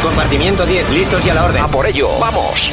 Compartimiento 10, listos y a la orden. A por ello, vamos.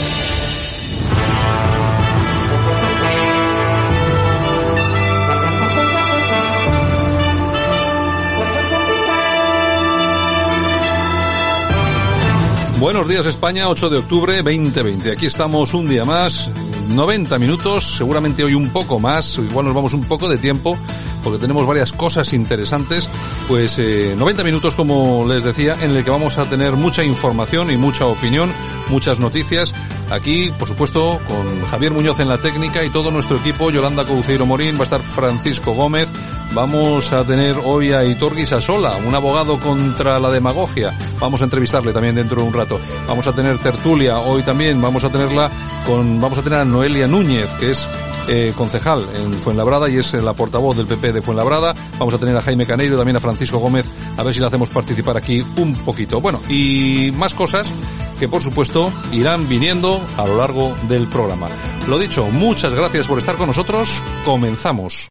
Buenos días España, 8 de octubre 2020. Aquí estamos un día más, 90 minutos, seguramente hoy un poco más, igual nos vamos un poco de tiempo, porque tenemos varias cosas interesantes. Pues eh, 90 minutos, como les decía, en el que vamos a tener mucha información y mucha opinión, muchas noticias. Aquí, por supuesto, con Javier Muñoz en la técnica y todo nuestro equipo, Yolanda Couceiro Morín, va a estar Francisco Gómez, Vamos a tener hoy a Hitor Guisasola, un abogado contra la demagogia. Vamos a entrevistarle también dentro de un rato. Vamos a tener tertulia hoy también. Vamos a tenerla con, vamos a tener Noelia Núñez, que es eh, concejal en Fuenlabrada y es la portavoz del PP de Fuenlabrada. Vamos a tener a Jaime Caneiro, también a Francisco Gómez, a ver si le hacemos participar aquí un poquito. Bueno, y más cosas que por supuesto irán viniendo a lo largo del programa. Lo dicho, muchas gracias por estar con nosotros. Comenzamos.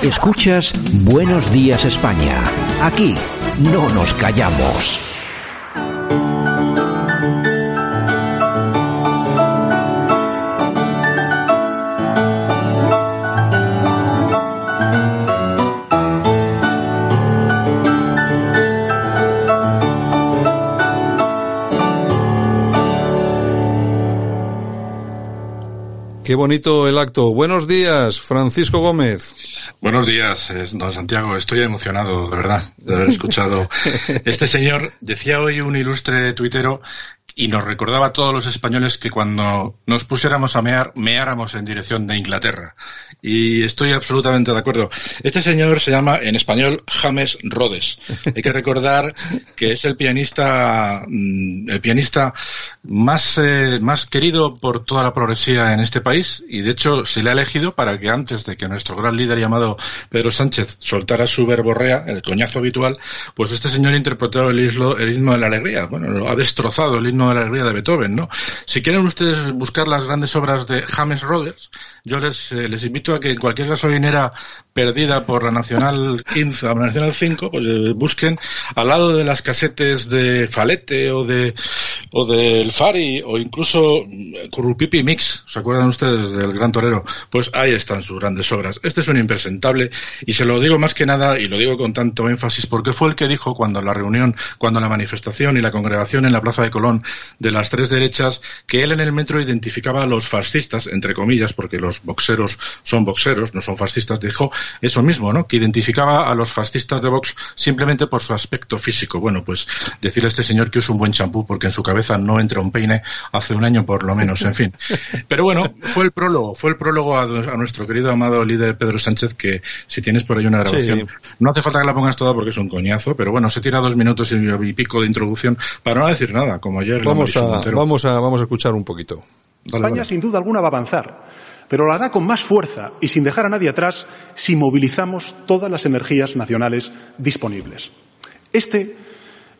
Escuchas Buenos Días España. Aquí no nos callamos. Qué bonito el acto. Buenos días, Francisco Gómez. Buenos días, don Santiago. Estoy emocionado, de verdad, de haber escuchado. Este señor decía hoy un ilustre tuitero y nos recordaba a todos los españoles que cuando nos pusiéramos a mear, meáramos en dirección de Inglaterra. Y estoy absolutamente de acuerdo. Este señor se llama en español James Rhodes. Hay que recordar que es el pianista, el pianista más, eh, más querido por toda la progresía en este país y de hecho se le ha elegido para que antes de que nuestro gran líder llamado Pedro Sánchez soltara su verborrea, el coñazo habitual, pues este señor interpretó el, islo, el himno de la alegría. Bueno, ha destrozado el himno de la alegría de Beethoven, ¿no? Si quieren ustedes buscar las grandes obras de James Rhodes, yo les, eh, les invito a que en cualquier gasolinera perdida por la Nacional 15 o la Nacional 5, pues eh, busquen al lado de las casetes de Falete o de o del Fari o incluso Currupipi Mix, ¿se acuerdan ustedes del Gran Torero? Pues ahí están sus grandes obras. Este es un impresentable y se lo digo más que nada y lo digo con tanto énfasis porque fue el que dijo cuando la reunión, cuando la manifestación y la congregación en la Plaza de Colón de las tres derechas que él en el metro identificaba a los fascistas, entre comillas, porque los boxeros son boxeros, no son fascistas, dijo eso mismo, ¿no? Que identificaba a los fascistas de Vox simplemente por su aspecto físico. Bueno, pues decirle a este señor que usa un buen champú porque en su cabeza no entra un peine hace un año por lo menos, en fin. Pero bueno, fue el prólogo, fue el prólogo a, a nuestro querido amado líder Pedro Sánchez que si tienes por ahí una grabación, Sí. no hace falta que la pongas toda porque es un coñazo, pero bueno, se tira dos minutos y y pico de introducción para no decir nada, como ayer. Vamos a, vamos a, vamos a escuchar un poquito. Dale, España, sin duda alguna, va a avanzar, pero lo hará con más fuerza y sin dejar a nadie atrás si movilizamos todas las energías nacionales disponibles. Este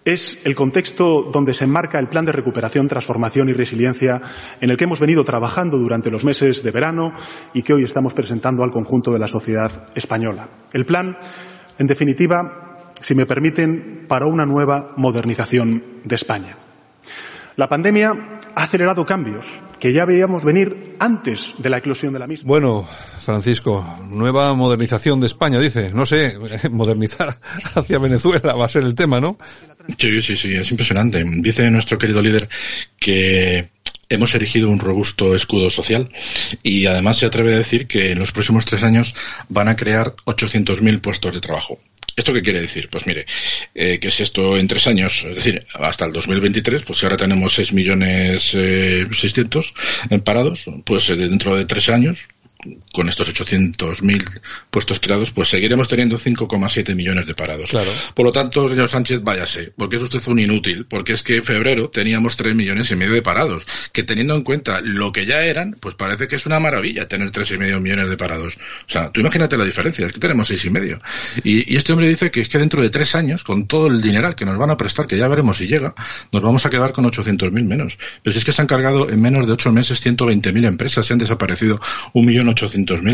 es el contexto donde se enmarca el plan de recuperación, transformación y resiliencia en el que hemos venido trabajando durante los meses de verano y que hoy estamos presentando al conjunto de la sociedad española. El plan, en definitiva, si me permiten, para una nueva modernización de España. La pandemia ha acelerado cambios que ya veíamos venir antes de la eclosión de la misma. Bueno, Francisco, nueva modernización de España, dice. No sé, modernizar hacia Venezuela va a ser el tema, ¿no? Sí, sí, sí, es impresionante. Dice nuestro querido líder que hemos erigido un robusto escudo social y además se atreve a decir que en los próximos tres años van a crear 800.000 puestos de trabajo. ¿Esto qué quiere decir? Pues mire, eh, ¿qué es esto en tres años? Es decir, hasta el 2023, pues si ahora tenemos 6 millones eh, 600 en parados, pues eh, dentro de tres años con estos 800.000 puestos creados, pues seguiremos teniendo 5,7 millones de parados. Claro. Por lo tanto, señor Sánchez, váyase, porque es usted un inútil, porque es que en febrero teníamos 3 millones y medio de parados, que teniendo en cuenta lo que ya eran, pues parece que es una maravilla tener tres y medio millones de parados. O sea, tú imagínate la diferencia, es que tenemos seis y medio. Y, este hombre dice que es que dentro de tres años, con todo el dineral que nos van a prestar, que ya veremos si llega, nos vamos a quedar con 800.000 menos. Pero si es que se han cargado en menos de ocho meses 120.000 empresas, se han desaparecido 1.800.000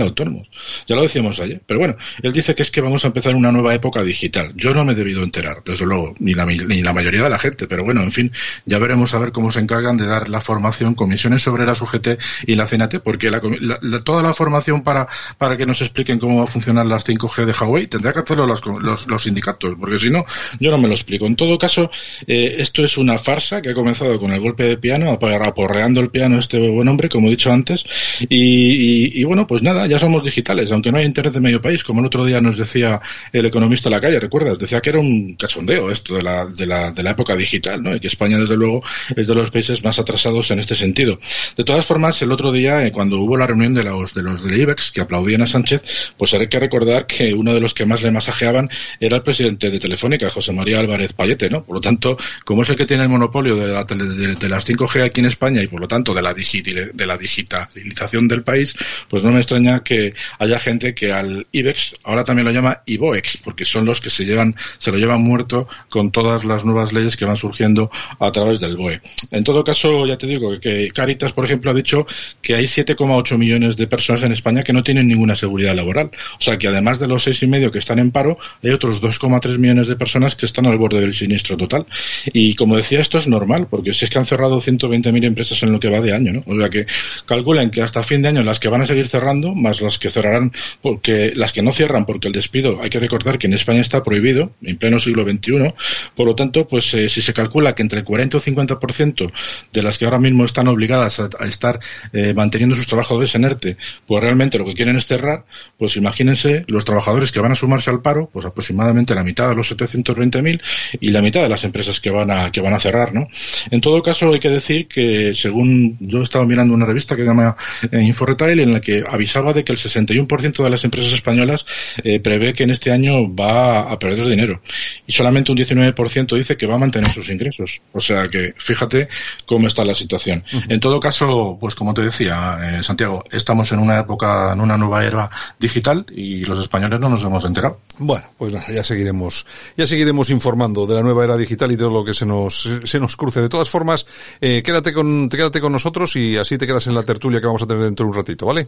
autónomos. Ya lo decíamos ayer. Pero bueno, él dice que es que vamos a empezar una nueva época digital. Yo no me he debido enterar, desde luego, ni la, ni la mayoría de la gente. Pero bueno, en fin, ya veremos a ver cómo se encargan de dar la formación, comisiones obreras UGT y la CNT, porque la, la, toda la formación para, para que nos expliquen cómo va a funcionar las 5G de Huawei tendrá que hacerlo los, los, los sindicatos, porque si no, yo no me lo explico. En todo caso, eh, esto es una farsa que ha comenzado con el golpe de piano, aporreando el piano este buen hombre, como he dicho antes, y, y, y, bueno, pues nada, ya somos digitales, aunque no hay internet de medio país, como el otro día nos decía el economista de la calle, ¿recuerdas? Decía que era un cachondeo esto de la, de la, de la época digital, ¿no? Y que España, desde luego, es de los países más atrasados en este sentido. De todas formas, el otro día, eh, cuando hubo la reunión de los, de los del IBEX, que aplaudían a Sánchez, pues hay que recordar que uno de los que más le masajeaban era el presidente de Telefónica, José María Álvarez Payete, ¿no? Por lo tanto, como es el que tiene el monopolio de, la, de, de las 5G aquí en España y por lo tanto de la, de la digitalización del país, pues no me extraña que haya gente que al IBEX ahora también lo llama IBOEX, porque son los que se llevan, se lo llevan muerto con todas las nuevas leyes que van surgiendo a través del BOE. En todo caso, ya te digo que Caritas, por ejemplo, ha dicho que hay 7,8 millones de personas en España que no tienen ninguna seguridad laboral. O sea que además de los seis y medio que están en paro, hay otros 2,3 millones de personas que están al borde del siniestro total. Y como decía, esto es normal, porque si es que han cerrado 120.000 empresas en lo que va de año, ¿no? O sea que calculen que hasta fin de año las que van a seguir cerrando, más las que cerrarán, porque las que no cierran porque el despido, hay que recordar que en España está prohibido, en pleno siglo XXI, por lo tanto, pues eh, si se calcula que entre el 40 o 50% de las que ahora mismo están obligadas a, estar eh, manteniendo sus trabajadores en ERTE, pues realmente lo que quieren es cerrar, pues imagínense los trabajadores que van a sumarse al paro, pues aproximadamente la mitad de los 720.000 y la mitad de las empresas que van a que van a cerrar, ¿no? En todo caso hay que decir que según yo he estado mirando una revista que se llama eh, InfoRetail en la que avisaba de que el 61% de las empresas españolas eh, prevé que en este año va a perder dinero y solamente un 19% dice que va a mantener sus ingresos. O sea que fíjate cómo está la situación. Uh -huh. En todo caso, pues como te decía, eh, Santiago, estamos en una época, en una nueva era digital y los españoles no nos hemos enterado. Bueno, pues nada, ya seguiremos, ya seguiremos informando de la nueva era digital y de lo que se nos, se nos cruce. De todas formas, eh, quédate con, quédate con nosotros y así te quedas en la tertulia que vamos a tener dentro de un ratito, ¿vale?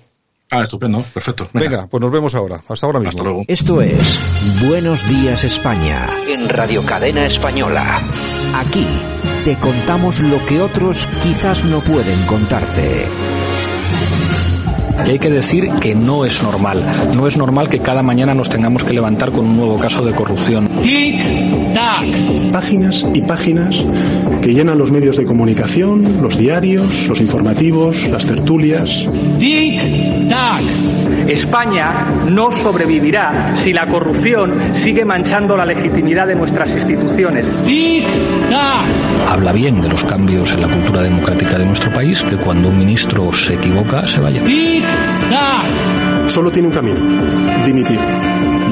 Ah, estupendo, perfecto. Venga. Venga, pues nos vemos ahora. Hasta ahora mismo. Hasta luego. Esto es Buenos Días España. En Radio Cadena Española. Aquí te contamos lo que otros quizás no pueden contarte. Y hay que decir que no es normal. No es normal que cada mañana nos tengamos que levantar con un nuevo caso de corrupción. Tic-tac. Páginas y páginas que llenan los medios de comunicación, los diarios, los informativos, las tertulias. Tic-tac. España no sobrevivirá si la corrupción sigue manchando la legitimidad de nuestras instituciones. Habla bien de los cambios en la cultura democrática de nuestro país, que cuando un ministro se equivoca, se vaya. Solo tiene un camino, dimitir.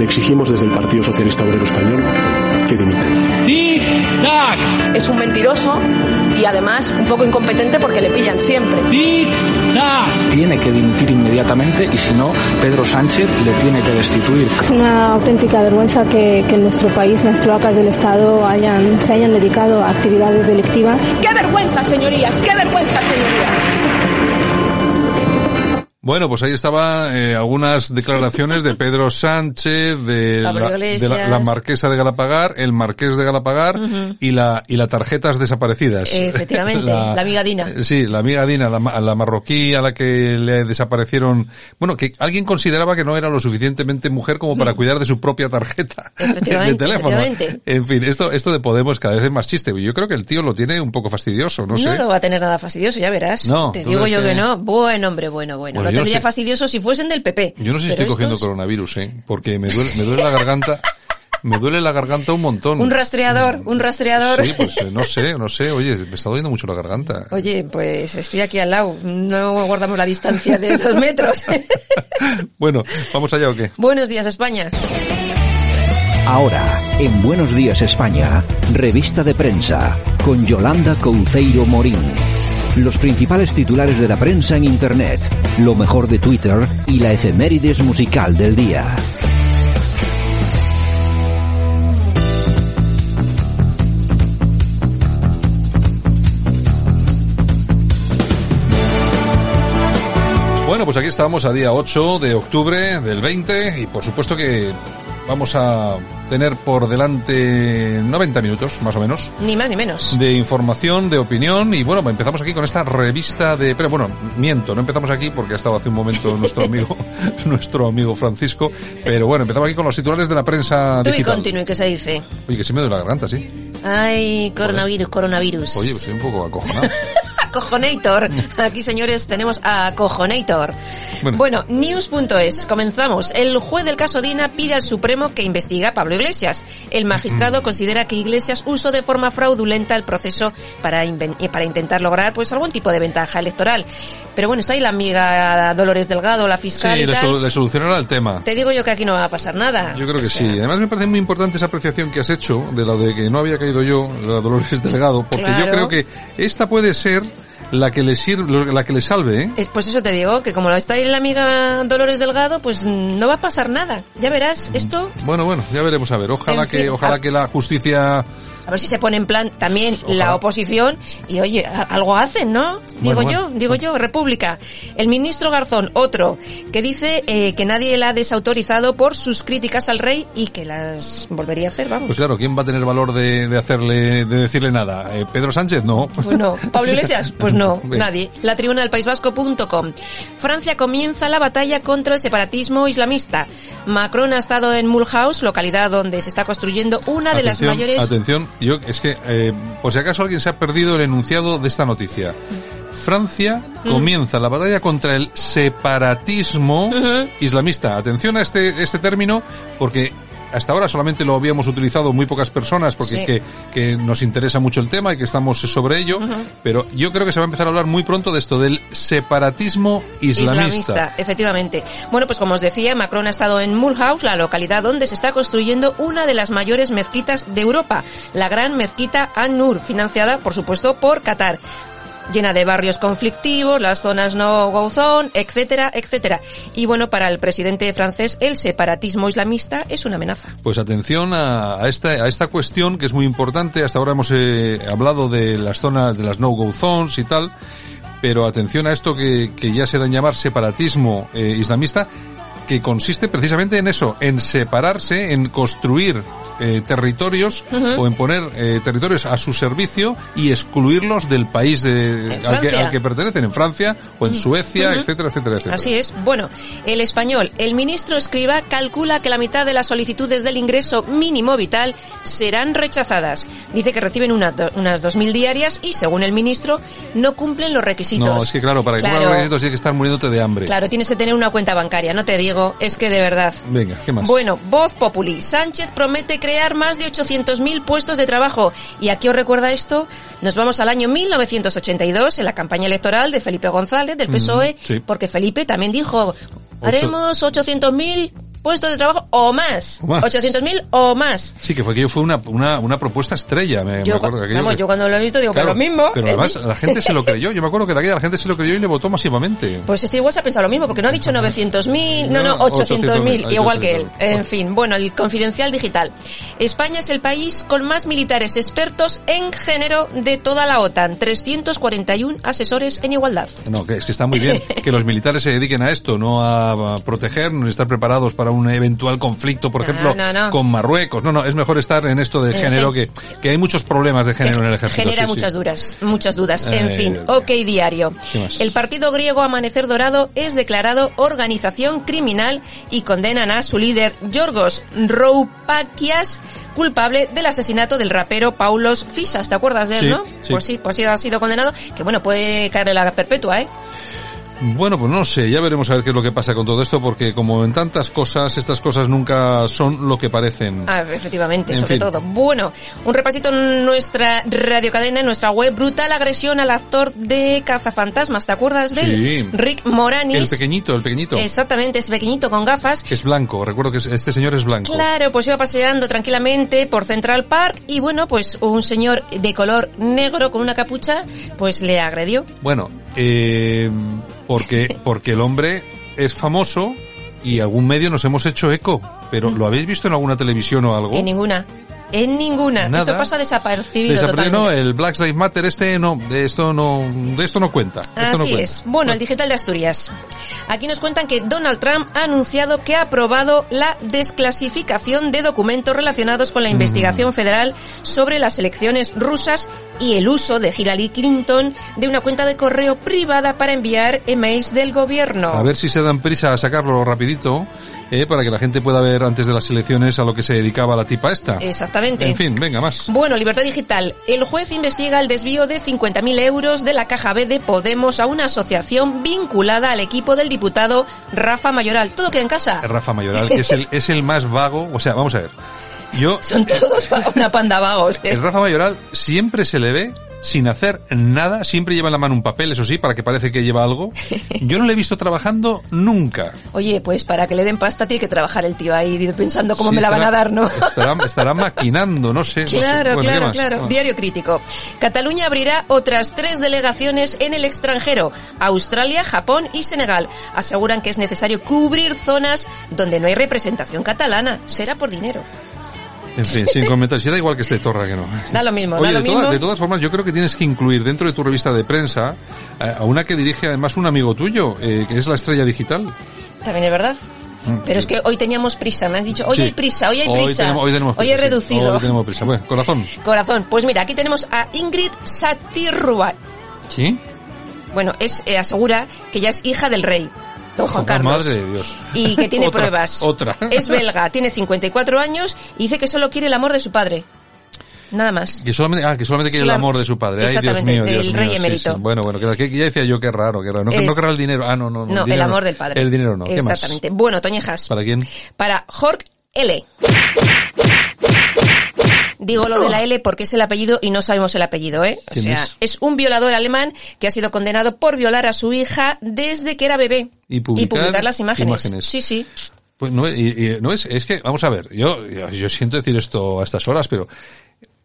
Le exigimos desde el Partido Socialista Obrero Español que dimita. ¡Tic-tac! Es un mentiroso y además un poco incompetente porque le pillan siempre. ¡Tic-tac! Tiene que dimitir inmediatamente y si no, Pedro Sánchez le tiene que destituir. Es una auténtica vergüenza que, que en nuestro país las cloacas del Estado hayan, se hayan dedicado a actividades delictivas. ¡Qué vergüenza, señorías! ¡Qué vergüenza, señorías! Bueno, pues ahí estaban eh, algunas declaraciones de Pedro Sánchez, de, la, de la, la, marquesa de Galapagar, el marqués de Galapagar uh -huh. y la y las tarjetas desaparecidas. Efectivamente, la, la, amiga Dina. Sí, la amiga Dina, la, marroquí a la que le desaparecieron. Bueno, que alguien consideraba que no era lo suficientemente mujer como para cuidar de su propia tarjeta de teléfono. En fin, esto esto de Podemos cada vez es más chiste. Yo creo que el tío lo tiene un poco fastidioso, no, no sé. No lo va a tener nada fastidioso, ya verás. No, Te digo yo que... que... no. Buen hombre, bueno, bueno. bueno no sé. fastidioso si fuesen del PP. Yo no sé si estoy cogiendo coronavirus, ¿eh? Porque me duele, me duele la garganta. me duele la garganta un montón. Un rastreador, un rastreador. Sí, pues eh, no sé, no sé. Oye, me está doliendo mucho la garganta. Oye, pues estoy aquí al lado. No guardamos la distancia de dos metros. bueno, ¿vamos allá o qué? Buenos días, España. Ahora, en Buenos Días España, revista de prensa, con Yolanda Couceiro Morín. Los principales titulares de la prensa en Internet, lo mejor de Twitter y la efemérides musical del día. Bueno, pues aquí estamos a día 8 de octubre del 20 y por supuesto que vamos a tener por delante 90 minutos, más o menos. Ni más ni menos. De información, de opinión y bueno, empezamos aquí con esta revista de... Pero bueno, miento, no empezamos aquí porque ha estado hace un momento nuestro amigo, nuestro amigo Francisco, pero bueno, empezamos aquí con los titulares de la prensa Tú digital. y continúe, que se dice. Oye, que se me duele la garganta, sí. Ay, coronavirus, coronavirus. Oye, pues estoy un poco acojonado. Acojonator. Aquí, señores, tenemos a Acojonator. Bueno, bueno news.es. Comenzamos. El juez del caso Dina pide al Supremo que investigue a Pablo Iglesias. El magistrado considera que Iglesias usó de forma fraudulenta el proceso para, para intentar lograr pues algún tipo de ventaja electoral. Pero bueno, está ahí la amiga Dolores Delgado, la fiscal. Sí, y le, tal. le, solucionará el tema. Te digo yo que aquí no va a pasar nada. Yo creo que o sea... sí. Además me parece muy importante esa apreciación que has hecho de la de que no había caído yo, la Dolores Delgado, porque claro. yo creo que esta puede ser la que le sirve, la que le salve, ¿eh? Es, pues eso te digo, que como está ahí la amiga Dolores Delgado, pues no va a pasar nada. Ya verás, esto... Bueno, bueno, ya veremos a ver. Ojalá En fin, que, ojalá a- que la justicia A ver si se pone en plan también Ojalá. la oposición y oye, algo hacen, ¿no? Digo Bueno, yo, bueno. digo yo, República. El ministro Garzón, otro, que dice eh, que nadie la ha desautorizado por sus críticas al rey y que las volvería a hacer, vamos. Pues claro, ¿quién va a tener valor de, de hacerle, de decirle nada? Eh, ¿Pedro Sánchez? No. Pues no. ¿Pablo Iglesias? Pues no, Bien. nadie. La tribuna del País Vasco.com. Francia comienza la batalla contra el separatismo islamista. Macron ha estado en Mulhouse, localidad donde se está construyendo una de las mayores... Atención, yo, es que, eh, por si acaso alguien se ha perdido el enunciado de esta noticia. Francia Mm. comienza la batalla contra el separatismo islamista. Atención a este, este término, porque hasta ahora solamente lo habíamos utilizado muy pocas personas, porque Sí. que, que nos interesa mucho el tema y que estamos sobre ello, pero yo creo que se va a empezar a hablar muy pronto de esto, del separatismo islamista. efectivamente. Bueno, pues como os decía, Macron ha estado en Mulhouse, la localidad donde se está construyendo una de las mayores mezquitas de Europa, la gran mezquita An-Nur, financiada, por supuesto, por Qatar llena de barrios conflictivos, las zonas no go zone, etcétera, etcétera. Y bueno, para el presidente francés, el separatismo islamista es una amenaza. Pues atención a, a esta, a esta cuestión que es muy importante. Hasta ahora hemos eh, hablado de las zonas, de las no-go zones y tal, pero atención a esto que, que ya se da en llamar separatismo eh, islamista, que consiste precisamente en eso, en separarse, en construir eh, territorios o en poner eh, territorios a su servicio y excluirlos del país de, al, que, Francia. al que pertenecen, en Francia o en Suecia, etcétera, etcétera, etcétera. Así es. Bueno, el español. El ministro Escriba calcula que la mitad de las solicitudes del ingreso mínimo vital serán rechazadas. Dice que reciben una- do- unas 2.000 diarias y, según el ministro, no cumplen los requisitos. No, es que claro, para que cumplan los requisitos tienes que estar muriéndote de hambre. Claro, tienes que tener una cuenta bancaria, no te digo, es que de verdad. Venga, ¿qué más? Bueno, Voz Populi. Sánchez promete crear más de 800.000 puestos de trabajo. ¿Y a qué os recuerda esto? Nos vamos al año 1982, en la campaña electoral de Felipe González, del PSOE, Mm, sí. porque Felipe también dijo, haremos 800.000 puestos de trabajo o más. O más. 800.000 o más. Sí, que fue aquello fue una, una, una propuesta estrella, me, me Yo, acuerdo de aquello vamos, que- yo cuando lo he visto digo, Claro, pero lo mismo. Pero además la gente se lo creyó. Yo me acuerdo que de aquella la gente se lo creyó y le votó masivamente. Pues este igual se ha pensado lo mismo, porque no ha dicho 900.000, no, no, No, 800.000, 800.000, igual que él. 800.000. En fin, bueno, el confidencial digital. España es el país con más militares expertos en género de toda la OTAN. 341 asesores en igualdad. No, que es que está muy bien que los militares se dediquen a esto, no a, a protegernos, estar preparados para un eventual conflicto, por No, ejemplo, no, no. con Marruecos. No, no, es mejor estar en esto de género, que, que hay muchos problemas de género en el ejército. Genera sí, sí. muchas dudas, muchas dudas. En Ay, fin, ok diario. El partido griego Amanecer Dorado es declarado organización criminal y condenan a su líder Yorgos Roupakias culpable del asesinato del rapero Paulos Fisas. ¿Te acuerdas de él, Sí, no? Pues sí, pues sí ha sido condenado. Que bueno, puede caerle la perpetua, ¿eh? Bueno, pues no sé, ya veremos a ver qué es lo que pasa con todo esto, porque como en tantas cosas, estas cosas nunca son lo que parecen. Ah, efectivamente, sobre todo. Bueno, un repasito en nuestra radiocadena, en nuestra web, brutal agresión al actor de Cazafantasmas, ¿te acuerdas de él? Rick Moranis. El pequeñito, el pequeñito. Exactamente, ese pequeñito con gafas. Es blanco, recuerdo que este señor es blanco. Claro, pues iba paseando tranquilamente por Central Park y bueno, pues un señor de color negro con una capucha, pues le agredió. Bueno, eh porque, porque el hombre es famoso y algún medio nos hemos hecho eco. Pero ¿lo habéis visto en alguna televisión o algo? En ninguna. En ninguna. Esto pasa desapercibido. Desapercibido, no, el Black Lives Matter este no, de esto no, de esto no cuenta. Así es. Bueno, el digital de Asturias. Aquí nos cuentan que Donald Trump ha anunciado que ha aprobado la desclasificación de documentos relacionados con la investigación mm. federal sobre las elecciones rusas y el uso de Hillary Clinton de una cuenta de correo privada para enviar emails del gobierno. A ver si se dan prisa a sacarlo rapidito eh, para que la gente pueda ver antes de las elecciones a lo que se dedicaba la tipa esta. Exactamente. En fin, venga, más. Bueno, Libertad Digital. El juez investiga el desvío de 50.000 euros de la caja B de Podemos a una asociación vinculada al equipo del diputado Rafa Mayoral. ¿Todo queda en casa? Rafa Mayoral, que es el, es el más vago. O sea, vamos a ver. Yo, Son todos una panda vagos. ¿eh? El Rafa Mayoral siempre se le ve sin hacer nada, siempre lleva en la mano un papel, eso sí, para que parece que lleva algo. Yo no le he visto trabajando nunca. Oye, pues para que le den pasta tiene que trabajar el tío ahí pensando cómo me la van a dar, ¿no? Estará, maquinando, no sé. Claro, claro, claro. Diario crítico. Cataluña abrirá otras tres delegaciones en el extranjero, Australia, Japón y Senegal. Aseguran que es necesario cubrir zonas donde no hay representación catalana. Será por dinero. En fin, sin comentarios. Si da igual que esté Torra que no. Da lo mismo, Oye, da lo de, mismo. de todas formas, yo creo que tienes que incluir dentro de tu revista de prensa eh, a una que dirige además un amigo tuyo, eh, que es la Estrella Digital. También es verdad. Mm, Pero es que hoy teníamos prisa, me has dicho, hoy hay prisa, hoy hay prisa. Hoy tenemos, hoy tenemos prisa, Hoy he reducido. Hoy tenemos prisa. Bueno, corazón. Corazón. Pues mira, aquí tenemos a Ingrid Satirrua. ¿Sí? Bueno, es, eh, asegura que ya es hija del rey. Don Juan Carlos. Madre de Dios. Y que tiene pruebas. Otra. Es belga, tiene 54 años y dice que solo quiere el amor de su padre. Nada más. Que solamente, ah, que solamente quiere el amor de su padre. Ay, Dios mío, Dios rey emérito. Bueno, bueno, que, ya decía yo que raro, que raro. No, no querrá el dinero. Ah, no, no. No, el, amor del padre. El dinero no. ¿Qué Exactamente. Bueno, Toñejas. ¿Para quién? Para Jorg L. Digo lo de la L porque es el apellido y no sabemos el apellido, ¿eh? O sea, es? un violador alemán que ha sido condenado por violar a su hija desde que era bebé. Y publicar, las imágenes. Sí, sí. Pues no, y, no es, es que, vamos a ver, yo, yo siento decir esto a estas horas, pero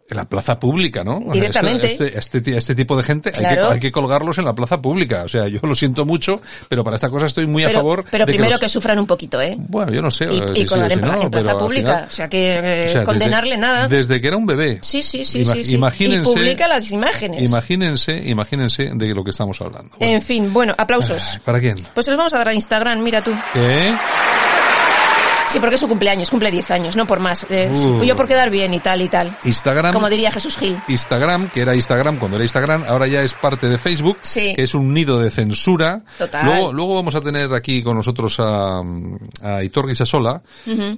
en la plaza pública, ¿no? Directamente. Este, este, este, tipo de gente hay, que, hay que colgarlos en la plaza pública. O sea, yo lo siento mucho, pero para esta cosa estoy muy a favor. Pero primero que, sufran un poquito, ¿eh? Bueno, yo no sé. Y, y colgar en, plaza pública. o sea, que eh, condenarle nada. Desde que era un bebé. Sí, sí, sí. sí, Imagínense. Y publica las imágenes. Imagínense, imagínense de lo que estamos hablando. En fin, bueno, aplausos. ¿Para quién? Pues los vamos a dar a Instagram, mira tú. ¿Qué? Sí, porque es su cumpleaños, cumple 10 años, no por más. Uh. Yo por quedar bien y tal y tal. Instagram. Como diría Jesús Gil. Instagram, que era Instagram cuando era Instagram, ahora ya es parte de Facebook, sí. que es un nido de censura. Total. Luego, luego vamos a tener aquí con nosotros a, a Hitor Guisasola,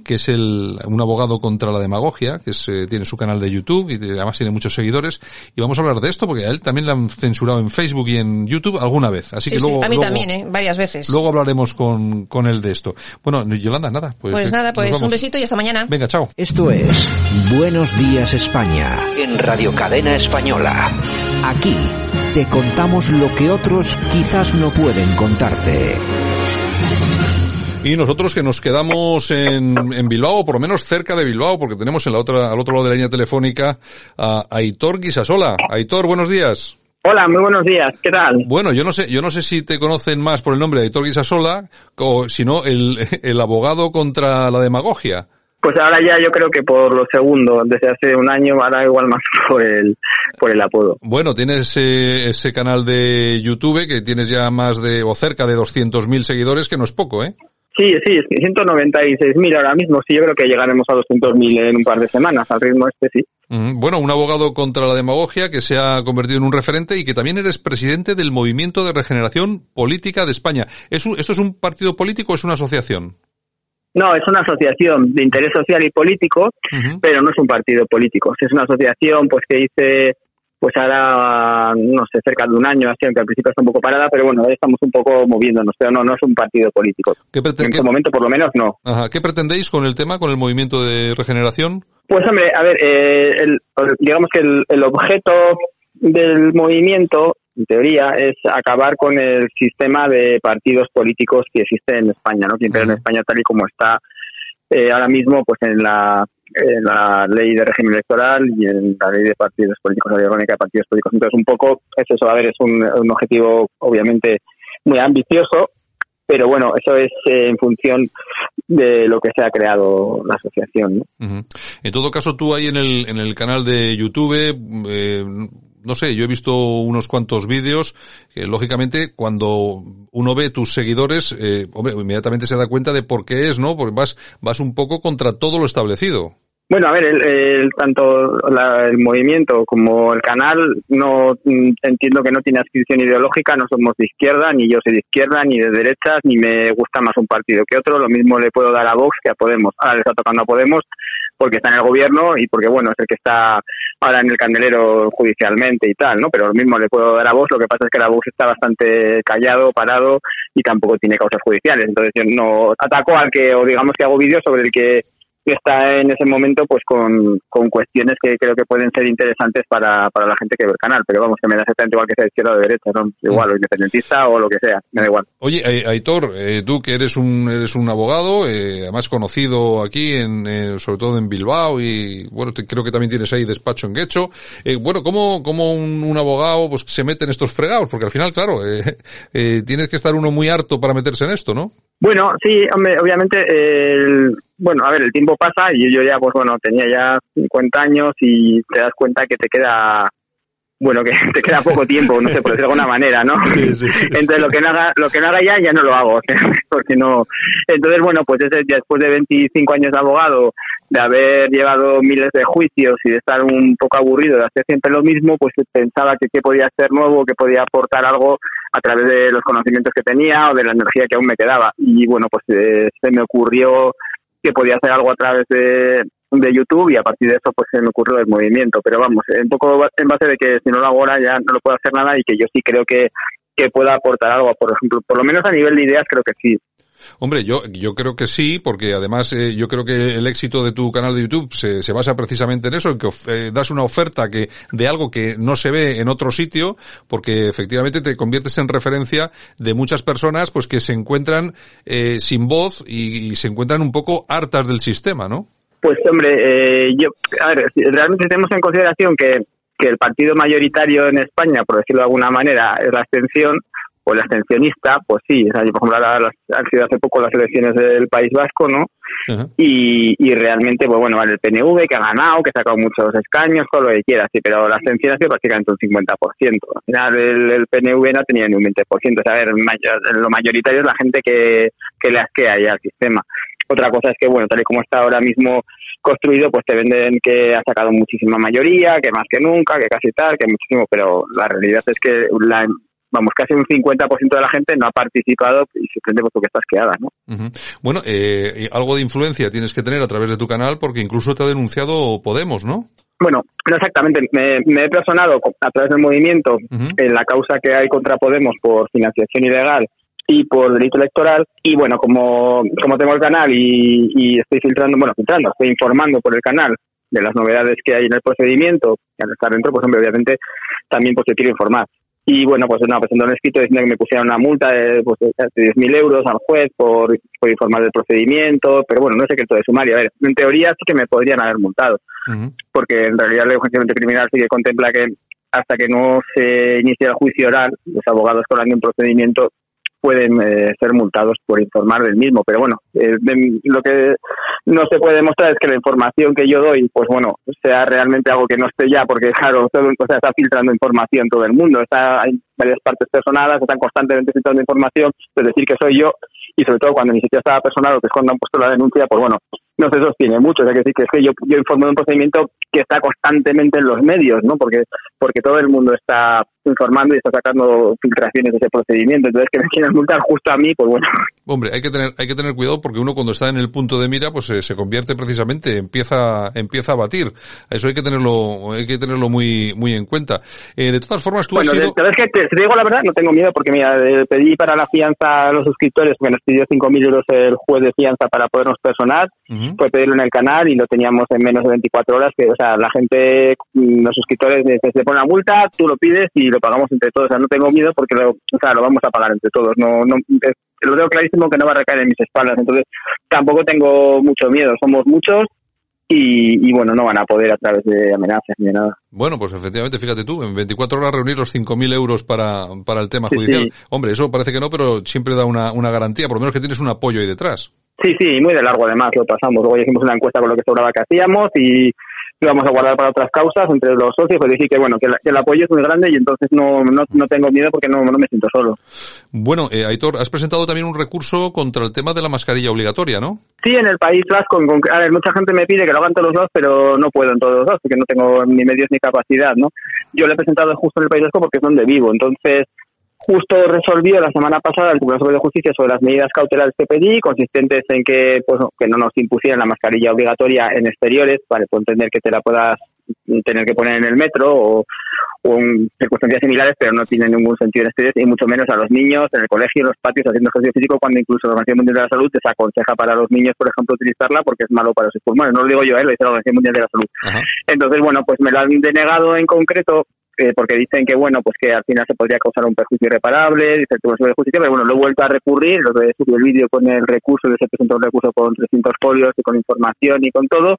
que es el, un abogado contra la demagogia, que es, eh, tiene su canal de YouTube y además tiene muchos seguidores. Y vamos a hablar de esto porque a él también le han censurado en Facebook y en YouTube alguna vez. Así que luego. A mí también, ¿eh? Varias veces. Luego hablaremos con, con él de esto. Bueno, Yolanda, nada. Pues, pues nada, pues un besito y hasta mañana. Venga, chao. Esto es Buenos Días España. En Radio Cadena Española. Aquí te contamos lo que otros quizás no pueden contarte. Y nosotros que nos quedamos en, en, Bilbao, por lo menos cerca de Bilbao, porque tenemos en la otra, al otro lado de la línea telefónica a Aitor Guisasola. Aitor, buenos días. Hola, muy buenos días. ¿Qué tal? Bueno, yo no sé, yo no sé si te conocen más por el nombre de Héctor Guisasola o si no el, el abogado contra la demagogia. Pues ahora ya yo creo que por lo segundo, desde hace un año, ahora igual más por el, por el apodo. Bueno, tienes eh, ese canal de YouTube que tienes ya más de, o cerca de 200.000 seguidores, que no es poco, ¿eh? Sí, sí, 196.000 ahora mismo. Sí, yo creo que llegaremos a 200.000 en un par de semanas. Al ritmo este, sí. Bueno, un abogado contra la demagogia que se ha convertido en un referente y que también eres presidente del Movimiento de Regeneración Política de España. ¿Esto es un partido político o es una asociación? No, es una asociación de interés social y político, pero no es un partido político. Es una asociación pues que dice pues ahora, no sé, cerca de un año, así, aunque al principio está un poco parada, pero bueno, ahí estamos un poco moviéndonos, pero no, no es un partido político. en este momento, por lo menos, no. Ajá. ¿Qué pretendéis con el tema, con el movimiento de regeneración? Pues hombre, a ver, eh, el, digamos que el, el objeto del movimiento, en teoría, es acabar con el sistema de partidos políticos que existe en España, ¿no? Que en España tal y como está eh, ahora mismo, pues en la en la ley de régimen electoral y en la ley de partidos políticos, la ley de partidos políticos. Entonces, un poco es eso, a ver, es un, un objetivo obviamente muy ambicioso, pero bueno, eso es eh, en función de lo que se ha creado la asociación. En todo caso, tú ahí en el, en el canal de YouTube, eh, no sé, yo he visto unos cuantos vídeos que lógicamente cuando uno ve tus seguidores, eh, hombre, inmediatamente se da cuenta de por qué es, ¿no? Porque vas, vas un poco contra todo lo establecido. Bueno, a ver, el, tanto el movimiento como el canal, no mm, entiendo que no tiene adscripción ideológica, no somos de izquierda, ni yo soy de izquierda, ni de derechas, ni me gusta más un partido que otro. Lo mismo le puedo dar a Vox que a Podemos. Ahora le está tocando a Podemos porque está en el gobierno y porque, bueno, es el que está ahora en el candelero judicialmente y tal, ¿no? Pero lo mismo le puedo dar a Vox, lo que pasa es que la Vox está bastante callado, parado y tampoco tiene causas judiciales. Entonces yo no ataco al que, o digamos que hago vídeos sobre el que está en ese momento pues con, con cuestiones que creo que pueden ser interesantes para, para la gente que ve el canal, pero vamos, que me da exactamente igual que sea de izquierda o de derecha, ¿no? igual, o independentista o lo que sea, me da igual. Oye, Aitor, eh, tú que eres un, eres un abogado, eh, además conocido aquí, en, eh, sobre todo en Bilbao y bueno, creo que también tienes ahí despacho en Guecho, eh, bueno, ¿cómo, cómo un, un, abogado pues se mete en estos fregados? Porque al final, claro, eh, tienes que estar uno muy harto para meterse en esto, ¿no? Bueno, sí, hombre, obviamente, el, bueno, a ver, el tiempo pasa y yo ya, pues bueno, tenía ya 50 años y te das cuenta que te queda, bueno, que te queda poco tiempo, no sé, por decirlo de alguna manera, ¿no? Entonces lo que no haga, lo que no haga ya, ya no lo hago, porque no. Entonces, bueno, pues ese, después de 25 años de abogado, de haber llevado miles de juicios y de estar un poco aburrido de hacer siempre lo mismo, pues pensaba que qué podía hacer nuevo, que podía aportar algo a través de los conocimientos que tenía o de la energía que aún me quedaba. Y bueno, pues eh, se me ocurrió que podía hacer algo a través de, de YouTube y a partir de eso pues se me ocurrió el movimiento. Pero vamos, un poco en base de que si no lo hago ahora ya no lo puedo hacer nada y que yo sí creo que, que pueda aportar algo, por ejemplo, por lo menos a nivel de ideas creo que sí. Hombre, yo, yo creo que sí, porque además eh, yo creo que el éxito de tu canal de YouTube se, se basa precisamente en eso, en que eh, das una oferta que de algo que no se ve en otro sitio, porque efectivamente te conviertes en referencia de muchas personas pues que se encuentran eh, sin voz y, se encuentran un poco hartas del sistema, ¿no? Pues hombre, yo, a ver, realmente tenemos en consideración que, que el partido mayoritario en España, por decirlo de alguna manera, es la abstención, o el abstencionista, pues sí, por ejemplo, ahora han sido hace poco las elecciones del País Vasco, ¿no? y, y realmente, pues bueno, el PNV que ha ganado, que ha sacado muchos escaños, todo lo que quiera, sí, pero la abstención ha sido prácticamente un 50%. Al final el, PNV no tenía ni un 20%, o sea, a ver, lo mayoritario es la gente que, que le asquea ya al sistema. Otra cosa es que, bueno, tal y como está ahora mismo construido, pues te venden que ha sacado muchísima mayoría, que más que nunca, que casi tal, que muchísimo, pero la realidad es que la, vamos, casi un 50% de la gente no ha participado y simplemente porque estás quedada, ¿no? Bueno, eh, algo de influencia tienes que tener a través de tu canal porque incluso te ha denunciado Podemos, ¿no? Bueno, no exactamente. Me, he personado a través del movimiento en la causa que hay contra Podemos por financiación ilegal y por delito electoral. Y bueno, como, como tengo el canal y, y estoy filtrando, bueno, filtrando, estoy informando por el canal de las novedades que hay en el procedimiento, y al estar dentro, pues hombre, obviamente también pues te quiero informar. Y bueno, pues no, presentó un escrito diciendo que me pusieran una multa de, pues, de 10.000 euros al juez por, por, informar del procedimiento, pero bueno, no es secreto de sumario. A ver, en teoría sí que me podrían haber multado, porque en realidad la de criminal sí que contempla que hasta que no se inicie el juicio oral, los abogados con un procedimiento pueden eh, ser multados por informar del mismo. Pero bueno, eh, lo que no se puede demostrar es que la información que yo doy, pues bueno, sea realmente algo que no esté ya, porque claro, todo, o sea, está filtrando información todo el mundo, está, hay varias partes personadas, están constantemente filtrando información, es decir, que soy yo, y sobre todo cuando ni siquiera estaba personado, que es cuando han puesto la denuncia, pues bueno, no se sostiene mucho. O sea, que sí que es que yo, yo informo de un procedimiento que está constantemente en los medios, ¿no? Porque, porque todo el mundo está informando y está sacando filtraciones de ese procedimiento. Entonces, que me quieran multar justo a mí, pues bueno. Hombre, hay que tener, hay que tener cuidado porque uno cuando está en el punto de mira, pues eh, se convierte precisamente, empieza, empieza a batir. Eso hay que tenerlo, hay que tenerlo muy, muy en cuenta. Eh, de todas formas, tú bueno, has sido... ¿sabes que te, te, digo la verdad, no tengo miedo porque mira, pedí para la fianza a los suscriptores, porque nos pidió 5.000 euros el juez de fianza para podernos personar, uh fue pedirlo en el canal y lo teníamos en menos de 24 horas, que, o sea, la gente, mm, los suscriptores, se, se pone una multa, tú lo pides y lo pagamos entre todos no tengo miedo porque lo, o sea, lo vamos a pagar entre todos. No, no, lo tengo clarísimo que no va a recaer en mis espaldas. Entonces, tampoco tengo mucho miedo. Somos muchos y, y, bueno, no van a poder a través de amenazas ni de nada. Bueno, pues efectivamente, fíjate tú, en 24 horas reunir los 5.000 euros para, para el tema judicial. Sí, sí. Hombre, eso parece que no, pero siempre da una, una garantía, por lo menos que tienes un apoyo ahí detrás. Sí, sí, muy de largo además lo pasamos. Luego hicimos una encuesta con lo que sobraba que hacíamos y lo vamos a guardar para otras causas entre los socios, pues decir que bueno, que, la, que el apoyo es muy grande y entonces no, no, no tengo miedo porque no, no me siento solo. Bueno, eh, Aitor, has presentado también un recurso contra el tema de la mascarilla obligatoria, ¿no? Sí, en el País Vasco, con, a ver, mucha gente me pide que lo hagan todos los dos, pero no puedo en todos los dos, porque no tengo ni medios ni capacidad, ¿no? Yo lo he presentado justo en el País Vasco porque es donde vivo, entonces justo resolvió la semana pasada el Tribunal Superior de Justicia sobre las medidas cautelares que pedí, consistentes en que pues que no nos impusieran la mascarilla obligatoria en exteriores, para pues, entender que te la puedas tener que poner en el metro o, o en circunstancias similares, pero no tiene ningún sentido en exteriores y mucho menos a los niños en el colegio, en los patios, haciendo ejercicio físico, cuando incluso la Organización Mundial de la Salud desaconseja para los niños, por ejemplo, utilizarla porque es malo para sus pulmones. No lo digo yo, ¿eh? lo dice la Organización Mundial de la Salud. Ajá. Entonces, bueno, pues me lo han denegado en concreto eh, porque dicen que bueno pues que al final se podría causar un perjuicio irreparable dice de Justicia pero bueno lo he vuelto a recurrir lo he subido el vídeo con el recurso se presentó un recurso con 300 folios y con información y con todo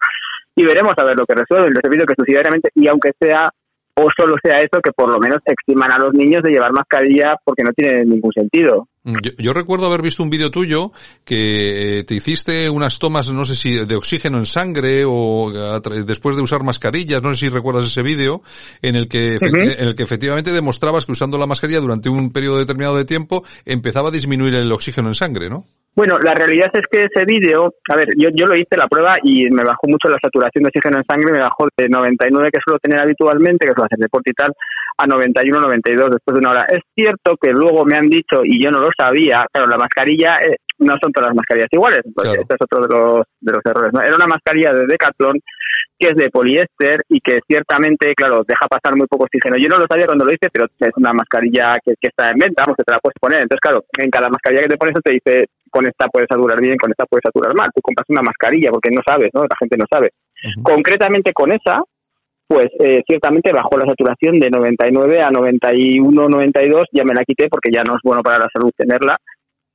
y veremos a ver lo que resuelven. Les he pedido que subsidiariamente y aunque sea o solo sea eso que por lo menos eximan a los niños de llevar mascarilla porque no tiene ningún sentido yo, yo, recuerdo haber visto un vídeo tuyo que te hiciste unas tomas, no sé si de oxígeno en sangre o después de usar mascarillas, no sé si recuerdas ese vídeo, en el que, uh -huh. en el que efectivamente demostrabas que usando la mascarilla durante un periodo determinado de tiempo empezaba a disminuir el oxígeno en sangre, ¿no? Bueno, la realidad es que ese vídeo, a ver, yo, yo lo hice la prueba y me bajó mucho la saturación de oxígeno en sangre, me bajó de 99 que suelo tener habitualmente, que suelo hacer deporte y tal, a 91, 92 después de una hora. Es cierto que luego me han dicho, y yo no lo sabía, claro, la mascarilla, eh, no son todas las mascarillas iguales, claro. este es otro de los, de los errores. ¿no? Era una mascarilla de Decathlon que es de poliéster y que ciertamente, claro, deja pasar muy poco oxígeno. Yo no lo sabía cuando lo hice, pero es una mascarilla que, que está en venta, vamos, que te la puedes poner. Entonces, claro, en cada mascarilla que te pones te dice, con esta puedes saturar bien, con esta puedes saturar mal. Tú compras una mascarilla porque no sabes, ¿no? La gente no sabe. Uh -huh. Concretamente con esa, pues eh, ciertamente bajó la saturación de 99 a 91, 92, ya me la quité porque ya no es bueno para la salud tenerla.